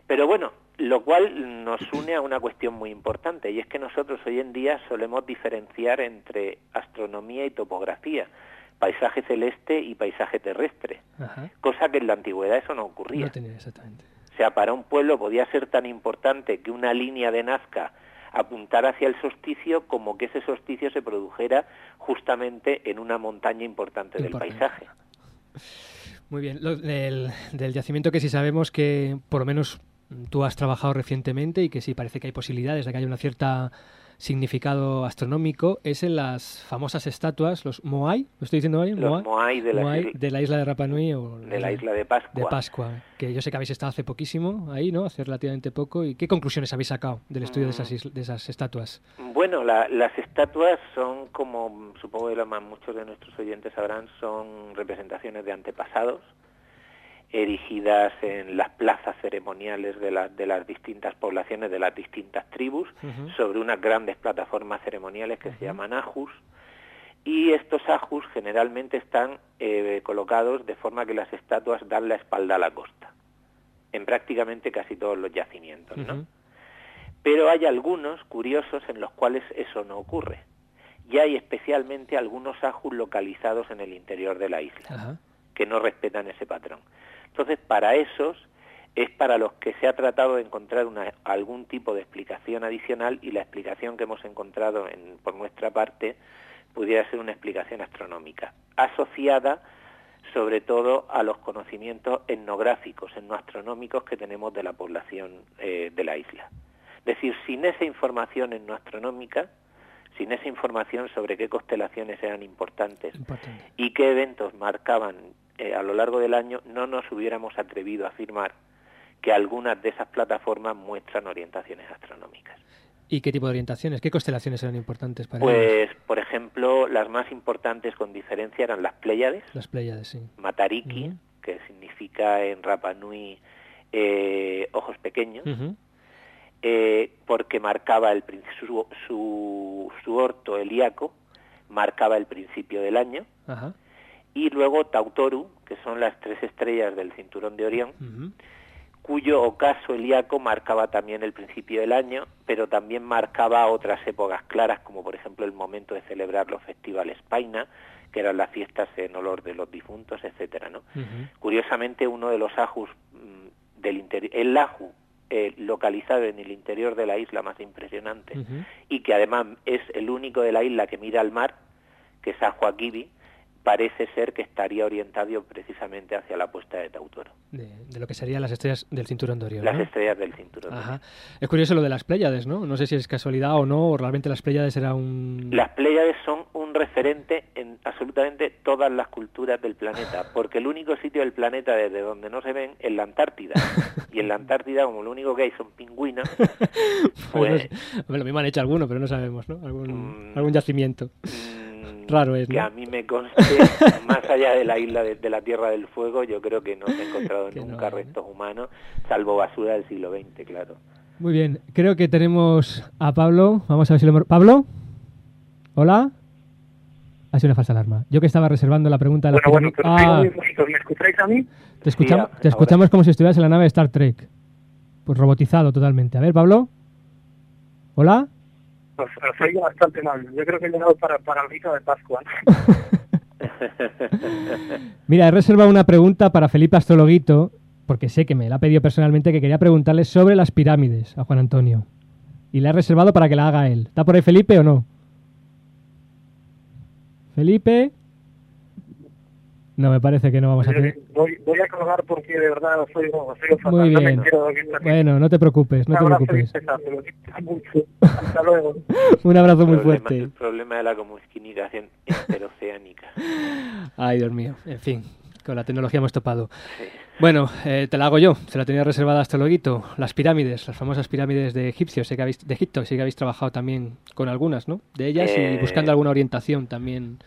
Pero bueno, lo cual nos une a una cuestión muy importante y es que nosotros hoy en día solemos diferenciar entre astronomía y topografía, paisaje celeste y paisaje terrestre, Ajá. cosa que en la antigüedad eso no ocurría. No tenía exactamente. O sea, para un pueblo podía ser tan importante que una línea de Nazca apuntara hacia el solsticio como que ese solsticio se produjera justamente en una montaña importante del Importante. paisaje. Muy bien. Lo- del, del yacimiento que sí sabemos que por lo menos tú has trabajado recientemente y que sí parece que hay posibilidades de que haya una cierta significado astronómico es en las famosas estatuas, los Moai, ¿lo estoy diciendo bien? Los Moai de la Moai de la isla de Rapa Nui o de la isla de Pascua. de Pascua, que yo sé que habéis estado hace poquísimo ahí, ¿no? Hace relativamente poco. ¿Y qué conclusiones habéis sacado del estudio de esas, Mm. isla- de esas estatuas? Bueno, la- las estatuas son, como supongo que muchos de nuestros oyentes sabrán, son representaciones de antepasados, erigidas en las plazas ceremoniales de, la- de las distintas poblaciones, de las distintas tribus, sobre unas grandes plataformas ceremoniales que se llaman ajus, y estos ajus generalmente están eh, colocados de forma que las estatuas dan la espalda a la costa, en prácticamente casi todos los yacimientos, ¿no? Pero hay algunos curiosos en los cuales eso no ocurre. Y hay especialmente algunos ajus localizados en el interior de la isla, Ajá. que no respetan ese patrón. Entonces, para esos es para los que se ha tratado de encontrar una- algún tipo de explicación adicional y la explicación que hemos encontrado en- por nuestra parte pudiera ser una explicación astronómica, asociada sobre todo a los conocimientos etnográficos, etnoastronómicos que tenemos de la población eh, de la isla. Es decir, sin esa información etnoastronómica, sin esa información sobre qué constelaciones eran importantes Importante. y qué eventos marcaban eh, a lo largo del año, no nos hubiéramos atrevido a afirmar que algunas de esas plataformas muestran orientaciones astronómicas. ¿Y qué tipo de orientaciones? ¿Qué constelaciones eran importantes para ellos? Pues, por ejemplo, las más importantes con diferencia eran las Pléyades, Las Pléyades, sí. Matariki, que significa en Rapa Nui eh, ojos pequeños, eh, porque marcaba el, su, su, su orto helíaco, marcaba el principio del año, Ajá. Y luego Tautoru, que son las tres estrellas del cinturón de Orión, cuyo ocaso helíaco marcaba también el principio del año, pero también marcaba otras épocas claras, como por ejemplo el momento de celebrar los festivales Paina, que eran las fiestas en olor de los difuntos, etcétera, ¿no? Curiosamente, uno de los ajus mm, del interior, el aju eh, localizado en el interior de la isla más impresionante y que además es el único de la isla que mira al mar, que es Ajuaquibi, parece ser que estaría orientado precisamente hacia la puesta de Tautoro, De, de lo que serían las estrellas del cinturón de Orión. las ¿no? estrellas del cinturón. de Ajá. Es curioso lo de las Pléyades, ¿no? No sé si es casualidad o no, o realmente las Pléyades era un... Las Pléyades son un referente en absolutamente todas las culturas del planeta, porque el único sitio del planeta desde donde no se ven es la Antártida. <laughs> Y en la Antártida, como lo único que hay son pingüinos, <laughs> pues... Hombre, lo mismo han hecho alguno, pero no sabemos, ¿no? Algún, algún yacimiento. Raro es, que ¿no? a mí me conste, <laughs> más allá de la isla de, de la Tierra del Fuego, yo creo que no se ha encontrado <laughs> nunca restos humanos, salvo basura del siglo XX, claro. Muy bien, creo que tenemos a Pablo. Vamos a ver si lo hemos... ¿Pablo? ¿Hola? Ha sido una falsa alarma. Yo que estaba reservando la pregunta de la Bueno, bueno, pero Ah, ¿me escucháis a mí? te escuchamos, Sí, te escuchamos como si estuvieras en la nave de Star Trek. Pues robotizado totalmente. A ver, Pablo. ¿Hola? Os, os oigo bastante mal. Yo creo que he llegado para, para el rito de Pascua. <laughs> Mira, he reservado una pregunta para Felipe Astrologuito, porque sé que me la ha pedido personalmente que quería preguntarle sobre las pirámides a Juan Antonio. Y la he reservado para que la haga él. ¿Está por ahí Felipe o no? Felipe. No, me parece que no vamos a hacer. Voy, voy a colgar porque de verdad os oigo, os oigo fatal. Muy No me bien. está Bueno, no te preocupes, no te preocupes. pesado, mucho. Hasta luego. <laughs> Un abrazo muy Problema- fuerte. El problema de la comunicación interoceánica. <laughs> Ay, Dios mío. En fin, con la tecnología hemos topado. Bueno, eh, te la hago yo. Se la tenía reservada hasta luego. Las pirámides, las famosas pirámides de Egipcio, sé que habéis, de Egipto. Sé que habéis trabajado también con algunas, ¿no? De ellas Eh, y buscando alguna orientación también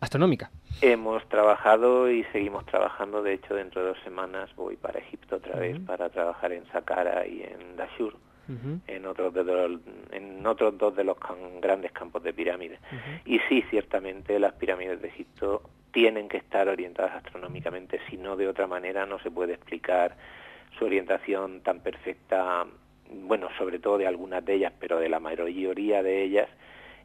astronómica. Hemos trabajado y seguimos trabajando. De hecho, dentro de dos semanas voy para Egipto otra vez para trabajar en Saqqara y en Dashur, en otros de los, en otros dos de los can- grandes campos de pirámides. Y sí, ciertamente las pirámides de Egipto tienen que estar orientadas astronómicamente, si no de otra manera no se puede explicar su orientación tan perfecta, bueno, sobre todo de algunas de ellas, pero de la mayoría de ellas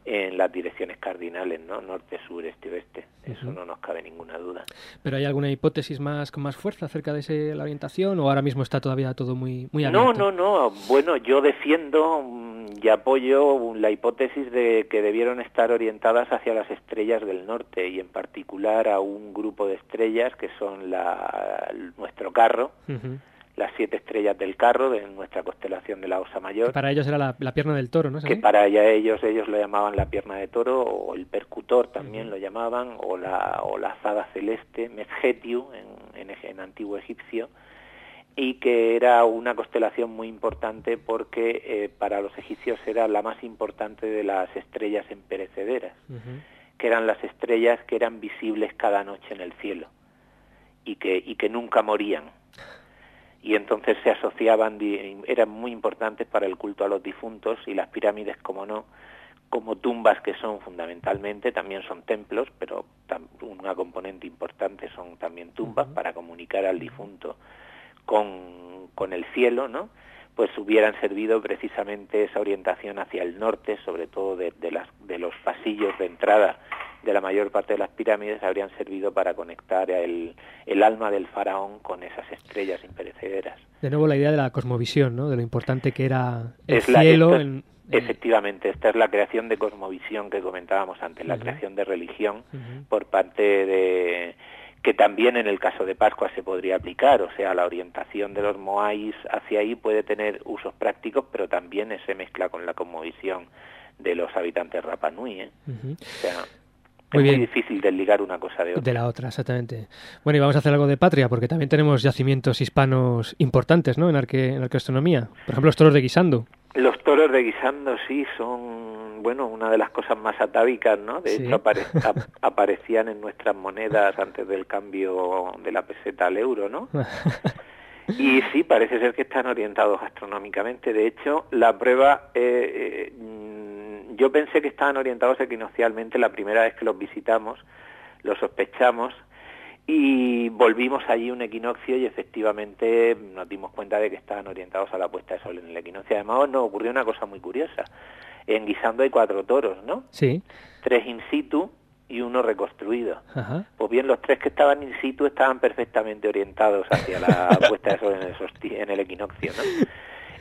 en las direcciones cardinales, ¿no? Norte, sur, este, oeste. Eso no nos cabe ninguna duda. ¿Pero hay alguna hipótesis más con más fuerza acerca de ese, la orientación o ahora mismo está todavía todo muy, muy No, abierto? no, no. Bueno, yo defiendo mm, y apoyo la hipótesis de que debieron estar orientadas hacia las estrellas del norte y en particular a un grupo de estrellas que son la, nuestro carro. Las siete estrellas del carro de nuestra constelación de la Osa Mayor. Que Para ellos era la, la pierna del toro, ¿no? ¿Es que para ella ellos ellos lo llamaban la pierna de toro o el percutor también lo llamaban o la o la azada celeste Mesgetiu en, en, en antiguo egipcio y que era una constelación muy importante porque eh, para los egipcios era la más importante de las estrellas imperecederas que eran las estrellas que eran visibles cada noche en el cielo y que y que nunca morían y entonces se asociaban, eran muy importantes para el culto a los difuntos y las pirámides, como no, como tumbas que son fundamentalmente, también son templos, pero una componente importante son también tumbas para comunicar al difunto con, con el cielo, ¿no? Pues hubieran servido precisamente esa orientación hacia el norte, sobre todo de, de las, de los pasillos de entrada de la mayor parte de las pirámides, habrían servido para conectar el, el alma del faraón con esas estrellas imperecederas. De nuevo la idea de la cosmovisión, ¿no? De lo importante que era el Es la- cielo esto es- en... Efectivamente, esta es la creación de cosmovisión que comentábamos antes, la creación de religión por parte de que también en el caso de Pascua se podría aplicar, o sea, la orientación de los moais hacia ahí puede tener usos prácticos, pero también se mezcla con la cosmovisión de los habitantes Rapa Nui, ¿eh? O sea, Muy es bien. muy difícil desligar una cosa de otra. De la otra, exactamente. Bueno, y vamos a hacer algo de patria, porque también tenemos yacimientos hispanos importantes, ¿no? En, arque, en arqueoastronomía. Por ejemplo, los toros de Guisando. Los toros de guisando sí son, bueno, una de las cosas más atávicas, ¿no? De Sí. hecho, apare- <laughs> ap- aparecían en nuestras monedas antes del cambio de la peseta al euro, ¿no? <laughs> Y sí, parece ser que están orientados astronómicamente. De hecho, la prueba, eh, eh, yo pensé que estaban orientados equinoccialmente la primera vez que los visitamos, lo sospechamos, y volvimos allí un equinoccio y efectivamente nos dimos cuenta de que estaban orientados a la puesta de sol en el equinoccio. Además, nos ocurrió una cosa muy curiosa. En Guisando hay cuatro toros, ¿no? Sí. Tres in situ y uno reconstruido. Ajá. Pues bien, los tres que estaban in situ estaban perfectamente orientados hacia la <laughs> puesta de sol en el, en el equinoccio, ¿no?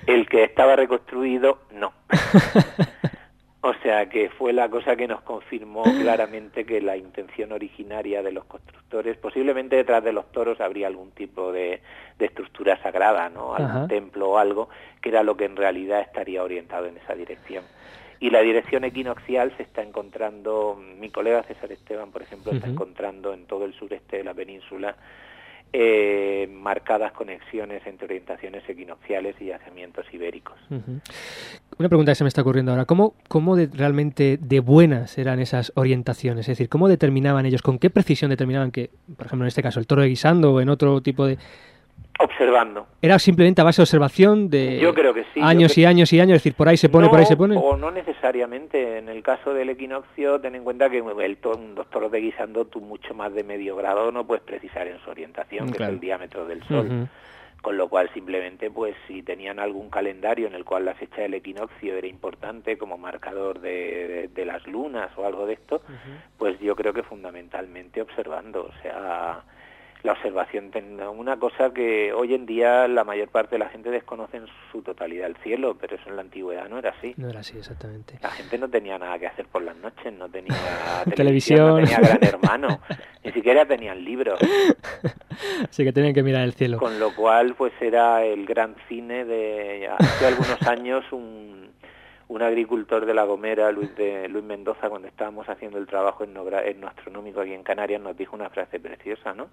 El que estaba reconstruido, no. <laughs> O sea que fue la cosa que nos confirmó <laughs> claramente que la intención originaria de los constructores, posiblemente detrás de los toros habría algún tipo de, de estructura sagrada, ¿no? Algún Ajá. templo o algo, que era lo que en realidad estaría orientado en esa dirección. Y la dirección equinoccial se está encontrando, mi colega César Esteban, por ejemplo, está encontrando en todo el sureste de la península eh, marcadas conexiones entre orientaciones equinocciales y yacimientos ibéricos. Una pregunta que se me está ocurriendo ahora. ¿Cómo, cómo realmente de buenas eran esas orientaciones? Es decir, ¿cómo determinaban ellos, con qué precisión determinaban que, por ejemplo, en este caso, el toro de guisando o en otro tipo de... Observando. ¿Era simplemente a base de observación de Yo creo que sí, yo años y años y años? Es decir, por ahí se pone, no, por ahí se pone. O no necesariamente. En el caso del equinoccio, ten en cuenta que el un doctor de guisando, tú mucho más de medio grado no puedes precisar en su orientación, que es el diámetro del Sol. Con lo cual, simplemente, pues si tenían algún calendario en el cual la fecha del equinoccio era importante como marcador de, de- de las lunas o algo de esto, pues yo creo que fundamentalmente observando. O sea, la observación, una cosa que hoy en día la mayor parte de la gente desconoce en su totalidad el cielo, pero eso en la antigüedad no era así. No era así, exactamente. La gente no tenía nada que hacer por las noches, no tenía <laughs> Televisión. televisión, no tenía gran hermano, ni siquiera tenían libros. <laughs> Así que tenían que mirar el cielo. Con lo cual, pues era el gran cine de hace algunos años un, un agricultor de La Gomera, Luis, de, Luis Mendoza, cuando estábamos haciendo el trabajo etnogra- etnoastronómico aquí en Canarias, nos dijo una frase preciosa, ¿no?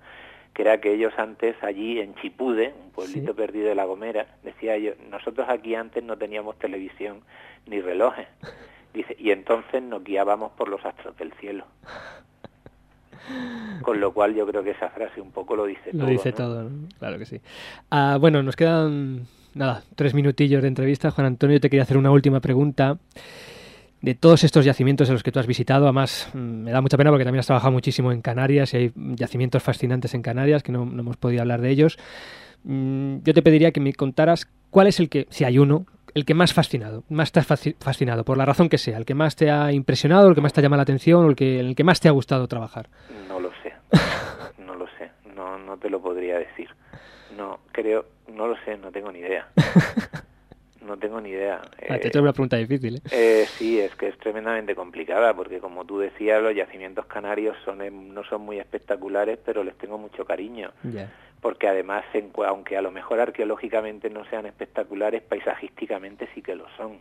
Que era que ellos antes allí en Chipude, un pueblito perdido de La Gomera, decía yo, nosotros aquí antes no teníamos televisión ni relojes. <laughs> Dice, y entonces nos guiábamos por los astros del cielo. <laughs> Con lo cual yo creo que esa frase un poco lo dice Lo todo. dice ¿no? todo, ¿no? claro que sí. Ah, bueno, nos quedan, nada, tres minutillos de entrevista. Juan Antonio, te quería hacer una última pregunta. De todos estos yacimientos en los que tú has visitado, además mm, me da mucha pena porque también has trabajado muchísimo en Canarias y hay yacimientos fascinantes en Canarias que no, hemos podido hablar de ellos. Mm, Yo te pediría que me contaras cuál es el que, si hay uno, el que más fascinado, más te ha fasci- fascinado, por la razón que sea, el que más te ha impresionado, el que más te ha llamado la atención o el que, el que más te ha gustado trabajar. No lo sé, no lo sé, no, no te lo podría decir. No, creo, no lo sé, no tengo ni idea. <laughs> No tengo ni idea. Ah, te Eh, una pregunta difícil. ¿eh? eh, sí, es que es tremendamente complicada porque como tú decías, los yacimientos canarios son no son muy espectaculares, pero les tengo mucho cariño. Porque además, aunque a lo mejor arqueológicamente no sean espectaculares, paisajísticamente sí que lo son.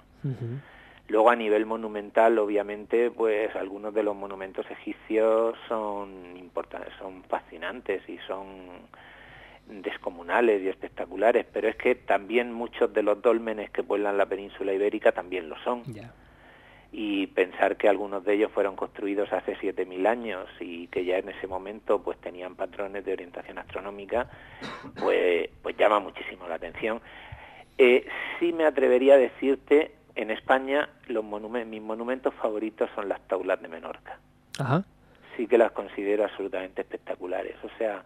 Luego a nivel monumental, obviamente, pues algunos de los monumentos egipcios son importantes, son fascinantes y son descomunales y espectaculares, pero es que también muchos de los dólmenes que pueblan la península ibérica también lo son. Y pensar que algunos de ellos fueron construidos hace 7.000 años y que ya en ese momento pues tenían patrones de orientación astronómica, pues, pues llama muchísimo la atención. Eh, sí me atrevería a decirte, en España los mis monumentos favoritos son las taulas de Menorca Ajá. sí que las considero absolutamente espectaculares. O sea,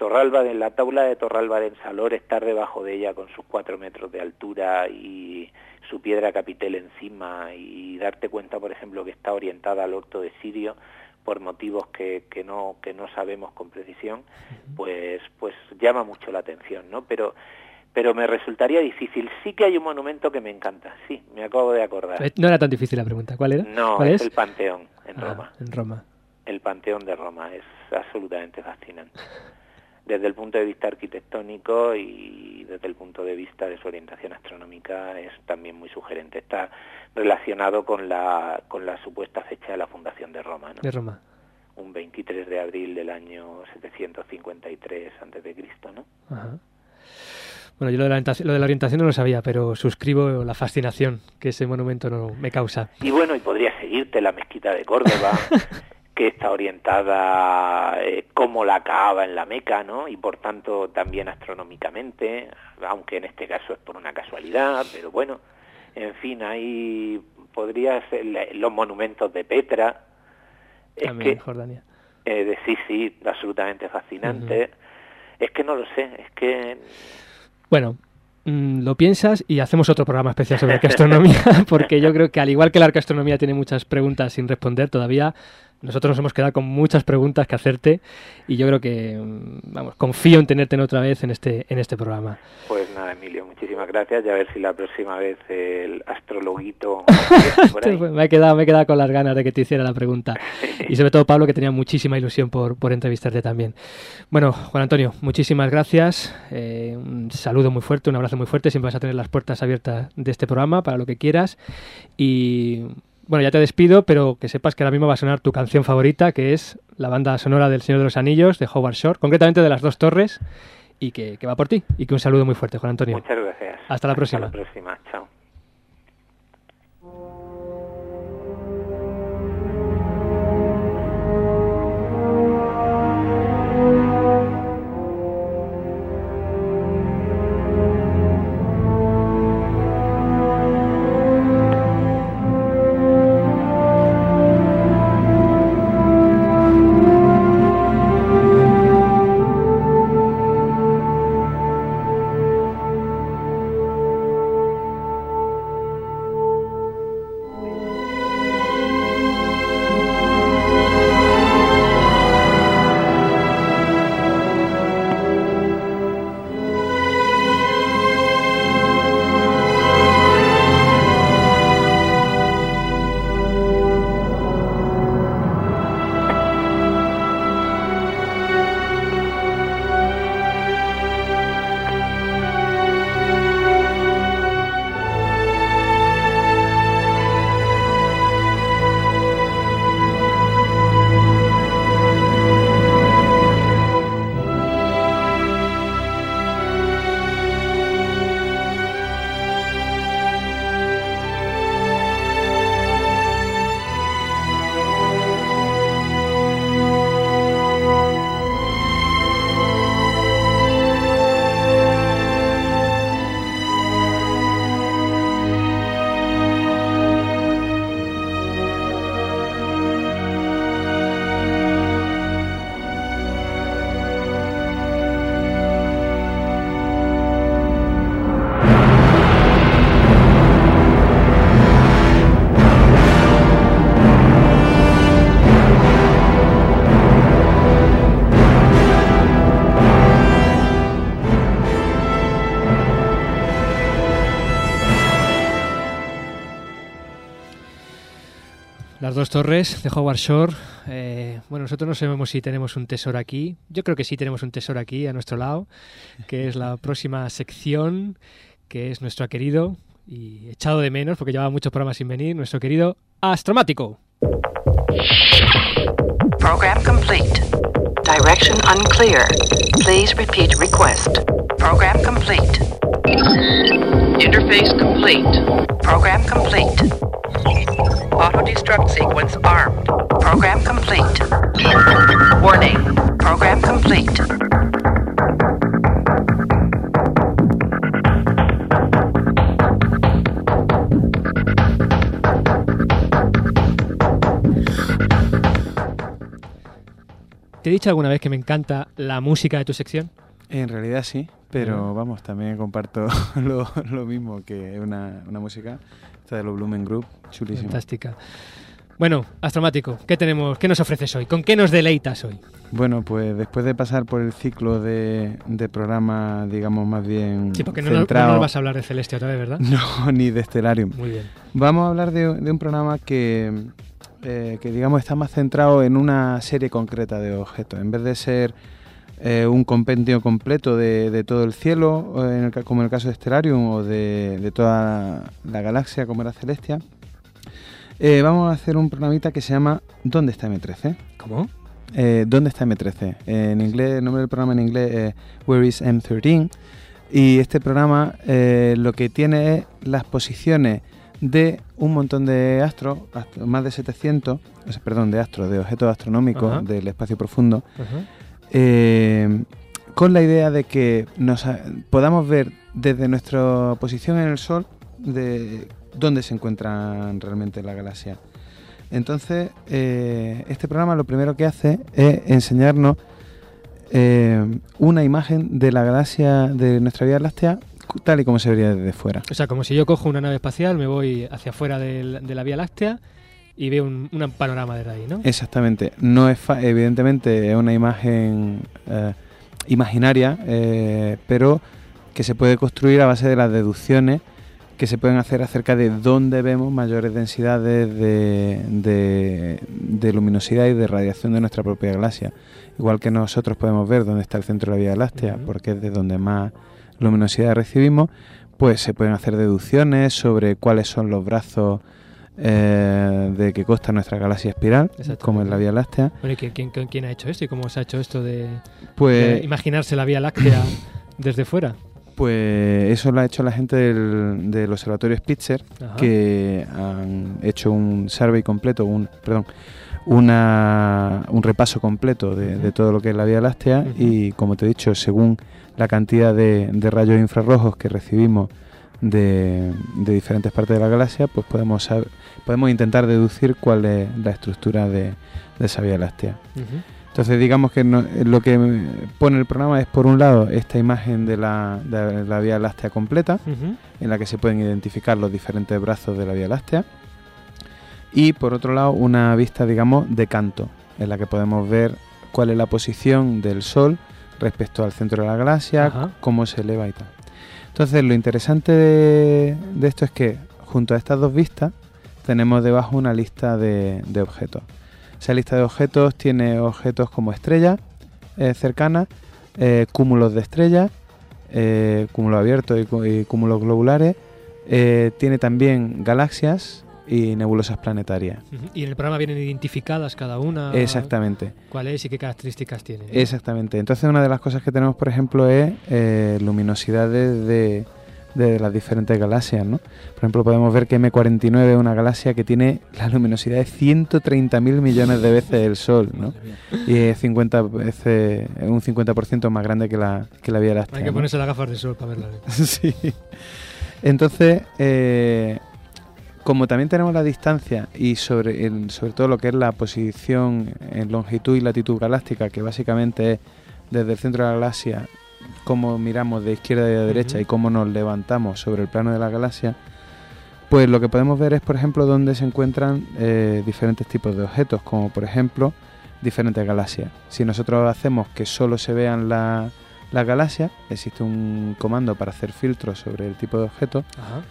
Torralba de la taula de Torralba de Ensalor, estar debajo de ella con sus cuatro metros de altura y su piedra capitel encima y darte cuenta, por ejemplo, que está orientada al orto de Sirio por motivos que, que no que no sabemos con precisión, pues pues llama mucho la atención, ¿no? Pero pero me resultaría difícil. Sí que hay un monumento que me encanta. Sí, me acabo de acordar. Eh, No era tan difícil la pregunta. ¿Cuál era? No, ¿Cuál es es? el Panteón en Ah, Roma. en Roma. El Panteón de Roma es absolutamente fascinante. <laughs> Desde el punto de vista arquitectónico y desde el punto de vista de su orientación astronómica es también muy sugerente. Está relacionado con la, con la supuesta fecha de la fundación de Roma, ¿no? De Roma. Un 23 de abril del año 753 antes de Cristo, ¿no? Ajá. Bueno, yo lo de, la orientación, lo de la orientación no lo sabía, pero suscribo la fascinación que ese monumento no me causa. Y bueno, y podría seguirte la mezquita de Córdoba, <laughs> que está orientada eh, como la Kaaba en la Meca, ¿no? Y por tanto también astronómicamente, aunque en este caso es por una casualidad, pero bueno, en fin, ahí podría ser los monumentos de Petra. También que, Jordania. eh, de, sí, sí, absolutamente fascinante. Es que no lo sé, es que Bueno, mm, lo piensas y hacemos otro programa especial sobre arqueastronomía, <laughs> porque yo creo que al igual que la arqueastronomía tiene muchas preguntas sin responder todavía, nosotros nos hemos quedado con muchas preguntas que hacerte y yo creo que, mm, vamos, confío en tenerte otra vez en este, en este programa. Pues nada, Emilio, muchísimas gracias y a ver si la próxima vez el astrologuito... <laughs> ahí. me, he quedado, me he quedado con las ganas de que te hiciera la pregunta. <laughs> Y sobre todo Pablo, que tenía muchísima ilusión por, por entrevistarte también. Bueno, Juan Antonio, muchísimas gracias. Eh, un saludo muy fuerte, un abrazo muy fuerte. Siempre vas a tener las puertas abiertas de este programa para lo que quieras. Y bueno, ya te despido, pero que sepas que ahora mismo va a sonar tu canción favorita, que es la banda sonora del Señor de los Anillos, de Howard Shore, concretamente de las dos torres, y que, que va por ti. Y que un saludo muy fuerte, Juan Antonio. Muchas gracias. Hasta la próxima. Hasta la próxima, chao. Las dos torres de Howard Shore. Eh, bueno, nosotros no sabemos si tenemos un tesoro aquí. Yo creo que sí tenemos un tesoro aquí a nuestro lado, que es la próxima sección, que es nuestro querido y echado de menos, porque llevaba muchos programas sin venir, nuestro querido Astromático. Program complete. Direction unclear. Please repeat request. Program complete. Interface complete. Program complete. Auto destruct sequence armed. Program complete. Warning. Program complete. ¿Te he dicho alguna vez que me encanta la música de tu sección? En realidad sí, pero vamos, también comparto <laughs> lo, lo mismo que una, una música, esta de los Blumen Group, chulísima. Fantástica. Bueno, Astromático, ¿qué tenemos? ¿Qué nos ofreces hoy? ¿Con qué nos deleitas hoy? Bueno, pues después de pasar por el ciclo de, de programa, digamos, más bien Sí, porque no, no- centrado... no nos vas a hablar de Celeste otra vez, ¿verdad? <laughs> No, ni de Stellarium. Muy bien. Vamos a hablar de, de un programa que, eh, que, digamos, está más centrado en una serie concreta de objetos. En vez de ser eh, un compendio completo de, de todo el cielo, o en el como en el caso de Stellarium, o de, de toda la galaxia, como era Celestia, eh, vamos a hacer un programita que se llama ¿Dónde está M13? ¿Cómo? Eh, ¿Dónde está M13? En inglés, el nombre del programa en inglés es Where is M13? Y este programa eh, lo que tiene es las posiciones de un montón de astros, ast- más de 700, o sea, perdón, de astros, de objetos astronómicos del espacio profundo. Eh, con la idea de que nos podamos ver desde nuestra posición en el Sol de dónde se encuentran realmente la galaxia. Entonces, eh, este programa lo primero que hace es enseñarnos eh, una imagen de la galaxia de nuestra Vía Láctea tal y como se vería desde fuera. O sea, como si yo cojo una nave espacial, me voy hacia afuera de la Vía Láctea y veo un, un panorama desde ahí, ¿no? Exactamente. No es fa- evidentemente es una imagen eh, imaginaria, eh, pero que se puede construir a base de las deducciones que se pueden hacer acerca de dónde vemos mayores densidades de, de- de luminosidad y de radiación de nuestra propia galaxia. Igual que nosotros podemos ver dónde está el centro de la Vía Láctea, porque es de donde más luminosidad recibimos, pues se pueden hacer deducciones sobre cuáles son los brazos eh, de que consta nuestra galaxia espiral, como es la Vía Láctea. Bueno, ¿y quién, quién- ha hecho esto y cómo se ha hecho esto de, Pues- de imaginarse la Vía Láctea <coughs> desde fuera? Pues eso lo ha hecho la gente del, del Observatorio Spitzer, Ajá. que han hecho un survey completo, un perdón, una, un repaso completo de, de todo lo que es la Vía Láctea y, como te he dicho, según la cantidad de, de rayos infrarrojos que recibimos de, de diferentes partes de la galaxia, pues podemos saber- podemos intentar deducir cuál es la estructura de, de esa Vía Láctea. Entonces digamos que no- lo que pone el programa es por un lado esta imagen de la, de la Vía Láctea completa, en la que se pueden identificar los diferentes brazos de la Vía Láctea, y por otro lado una vista digamos de canto, en la que podemos ver cuál es la posición del Sol respecto al centro de la galaxia, cómo se eleva y tal. Entonces lo interesante de, esto es que junto a estas dos vistas tenemos debajo una lista de, objetos. Esa lista de objetos tiene objetos como estrellas eh, cercanas, eh, cúmulos de estrellas, eh, cúmulos abiertos y, y cúmulos globulares. tiene también galaxias y nebulosas planetarias. Y en el programa vienen identificadas cada una. Exactamente. ¿Cuál es y qué características tiene? Exactamente. Entonces una de las cosas que tenemos, por ejemplo, es eh, luminosidades de, de las diferentes galaxias, ¿no? Por ejemplo, podemos ver que M49 es una galaxia que tiene la luminosidad de 130.000 millones de veces el Sol, ¿no? Y es 50 veces, es un 50% más grande que la, que la Vía Láctea. Hay que ¿no? ponerse las gafas de sol para verla. <laughs> sí. Entonces, eh, como también tenemos la distancia y sobre, el- sobre todo lo que es la posición en longitud y latitud galáctica, que básicamente es desde el centro de la galaxia, cómo miramos de izquierda y de derecha y cómo nos levantamos sobre el plano de la galaxia, pues lo que podemos ver es, por ejemplo, dónde se encuentran eh, diferentes tipos de objetos, como por ejemplo diferentes galaxias. Si nosotros hacemos que solo se vean la- las galaxias, existe un comando para hacer filtros sobre el tipo de objeto, Ajá.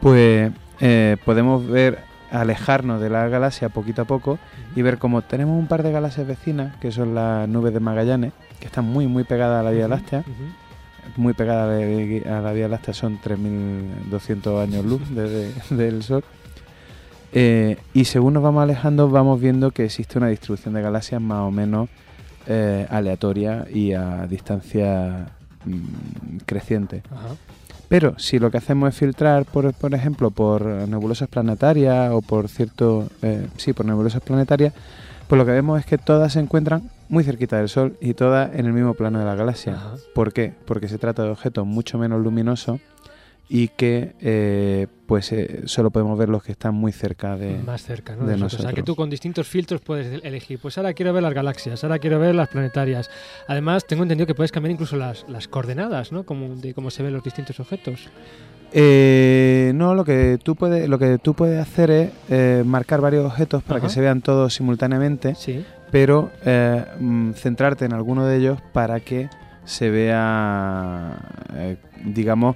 pues eh, podemos ver alejarnos de la galaxia poquito a poco y ver cómo tenemos un par de galaxias vecinas, que son las nubes de Magallanes, que están muy muy pegadas a la Vía Láctea, muy pegadas a la, a la Vía Láctea, son 3.200 años luz <laughs> desde del Sol. Eh, y según nos vamos alejando, vamos viendo que existe una distribución de galaxias más o menos eh, aleatoria y a distancia mm, creciente. Ajá. Pero si lo que hacemos es filtrar, por, por ejemplo, por nebulosas planetarias o por cierto, eh, sí, por nebulosas planetarias, pues lo que vemos es que todas se encuentran muy cerquita del Sol y todas en el mismo plano de la galaxia. Ajá. ¿Por qué? Porque se trata de objetos mucho menos luminosos y que eh, pues eh, solo podemos ver los que están muy cerca de, Más cerca, ¿no? de nosotros. O sea, que tú con distintos filtros puedes el- elegir. Pues ahora quiero ver las galaxias, ahora quiero ver las planetarias. Además, tengo entendido que puedes cambiar incluso las, las coordenadas, ¿no? Como de cómo se ven los distintos objetos. Eh, no, lo que tú puedes, lo que tú puedes hacer es eh, marcar varios objetos para Ajá. que se vean todos simultáneamente, Sí. pero eh, mm, centrarte en alguno de ellos para que se vea, digamos,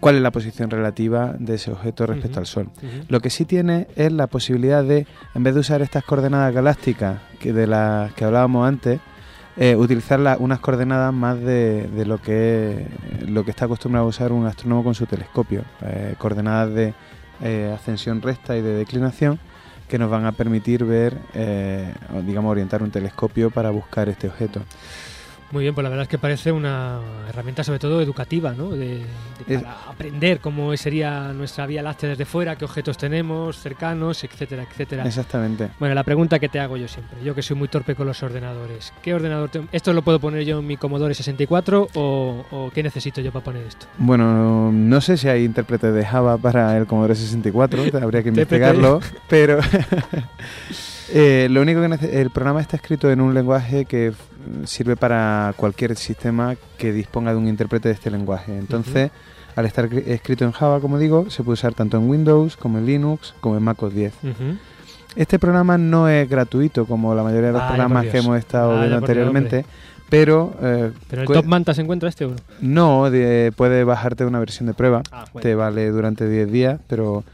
cuál es la posición relativa de ese objeto respecto al Sol. Lo que sí tiene es la posibilidad de, en vez de usar estas coordenadas galácticas que de las que hablábamos antes, eh, utilizar la- unas coordenadas más de, de lo que lo que está acostumbrado a usar un astrónomo con su telescopio, eh, coordenadas de eh, ascensión recta y de declinación que nos van a permitir ver, digamos, orientar un telescopio para buscar este objeto. Muy bien, pues la verdad es que parece una herramienta sobre todo educativa, ¿no? De, para aprender cómo sería nuestra Vía Láctea desde fuera, qué objetos tenemos cercanos, etcétera, etcétera. Exactamente. Bueno, la pregunta que te hago yo siempre, yo que soy muy torpe con los ordenadores, ¿qué ordenador te- ¿Esto lo puedo poner yo en mi Commodore 64 o, o qué necesito yo para poner esto? Bueno, no sé si hay intérprete de Java para el Commodore 64, te- habría que <laughs> investigarlo, pero <laughs> eh, lo único que el programa está escrito en un lenguaje que sirve para cualquier sistema que disponga de un intérprete de este lenguaje. Entonces, al estar cri- escrito en Java, como digo, se puede usar tanto en Windows como en Linux como en Mac OS 10. Ujú. Este programa no es gratuito como la mayoría de los programas que hemos estado viendo anteriormente, Pero, eh, ¿Pero el Top Manta se encuentra este o no? No, de- puede bajarte una versión de prueba. Ah, bueno. Te vale durante 10 días, pero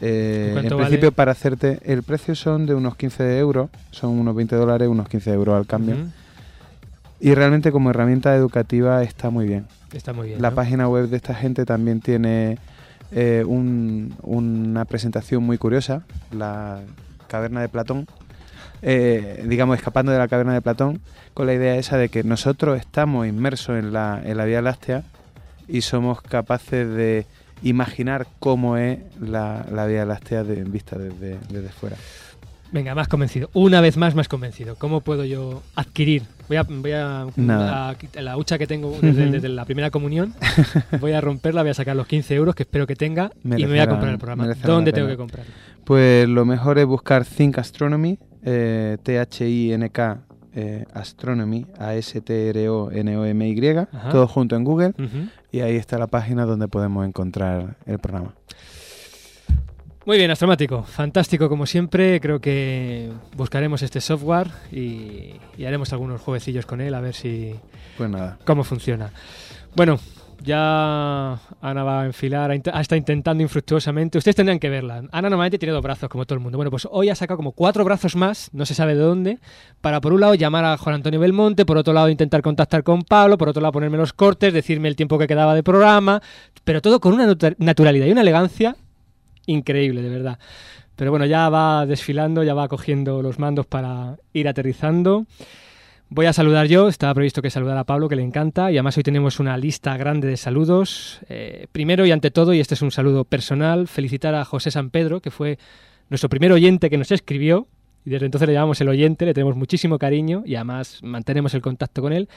eh, ¿Y en principio vale? para hacerte... El precio son de unos 15 euros, son unos 20 dólares, unos 15 euros al cambio. Y realmente como herramienta educativa está muy bien. Está muy bien. La ¿no? página web de esta gente también tiene eh, un- una presentación muy curiosa, la caverna de Platón, eh, digamos escapando de la caverna de Platón, con la idea esa de que nosotros estamos inmersos en la, en la Vía Láctea y somos capaces de imaginar cómo es la, la Vía Láctea de, vista desde, desde fuera. Venga, más convencido. Una vez más, más convencido. ¿Cómo puedo yo adquirir? Voy a, voy a, Nada. a quit- la hucha que tengo desde, la primera comunión. <laughs> voy a romperla, voy a sacar los 15 euros que espero que tenga y me voy a comprar el programa. ¿Dónde tengo que comprar? Pues lo mejor es buscar Think Astronomy, eh, T-H-I-N-K eh, Astronomy, A-S-T-R-O-N-O-M-Y, Ajá. todo junto en Google, y ahí está la página donde podemos encontrar el programa. Muy bien, Astromático. Fantástico como siempre. Creo que buscaremos este software y, y haremos algunos jueguecillos con él a ver si Pues nada. cómo funciona. Bueno, ya Ana va a enfilar, ha estado intentando infructuosamente. Ustedes tendrían que verla. Ana normalmente tiene dos brazos, como todo el mundo. Bueno, pues hoy ha sacado como cuatro brazos más, no se sabe de dónde, para por un lado llamar a Juan Antonio Belmonte, por otro lado intentar contactar con Pablo, por otro lado ponerme los cortes, decirme el tiempo que quedaba de programa, pero todo con una natu- naturalidad y una elegancia increíble, de verdad. Pero bueno, ya va desfilando, ya va cogiendo los mandos para ir aterrizando. Voy a saludar yo, estaba previsto que saludara a Pablo, que le encanta, y además hoy tenemos una lista grande de saludos. Eh, primero y ante todo, y este es un saludo personal, felicitar a José San Pedro, que fue nuestro primer oyente que nos escribió, y desde entonces le llamamos el oyente, le tenemos muchísimo cariño y además mantenemos el contacto con él,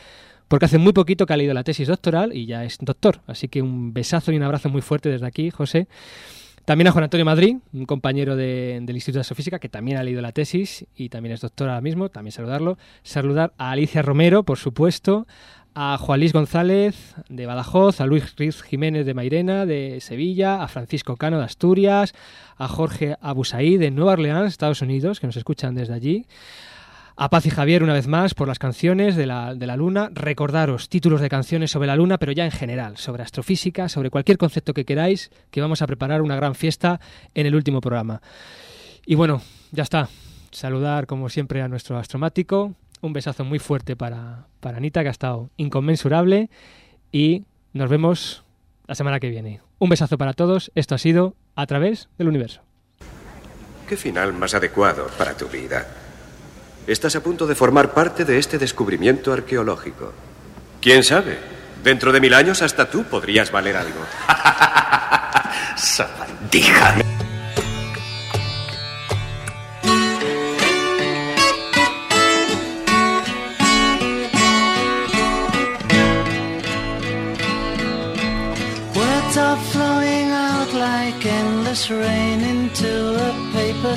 porque hace muy poquito que ha leído la tesis doctoral y ya es doctor. Así que un besazo y un abrazo muy fuerte desde aquí, José. También a Juan Antonio Madrid, un compañero de- del Instituto de Astrofísica que también ha leído la tesis y también es doctor ahora mismo, también saludarlo. Saludar a Alicia Romero, por supuesto, a Juan Luis González de Badajoz, a Luis Riz Jiménez de Mairena, de Sevilla, a Francisco Cano de Asturias, a Jorge Abusaí de Nueva Orleans, Estados Unidos, que nos escuchan desde allí. A Paz y Javier una vez más por las canciones de la, de la Luna. Recordaros títulos de canciones sobre la Luna, pero ya en general, sobre astrofísica, sobre cualquier concepto que queráis, que vamos a preparar una gran fiesta en el último programa. Y bueno, ya está. Saludar como siempre a nuestro astromático. Un besazo muy fuerte para, para Anita, que ha estado inconmensurable. Y nos vemos la semana que viene. Un besazo para todos. Esto ha sido A través del universo. ¿Qué final más adecuado para tu vida? Estás a punto de formar parte de este descubrimiento arqueológico. ¿Quién sabe? Dentro de mil años hasta tú podrías valer algo. <laughs> ¡Sabandija! Rain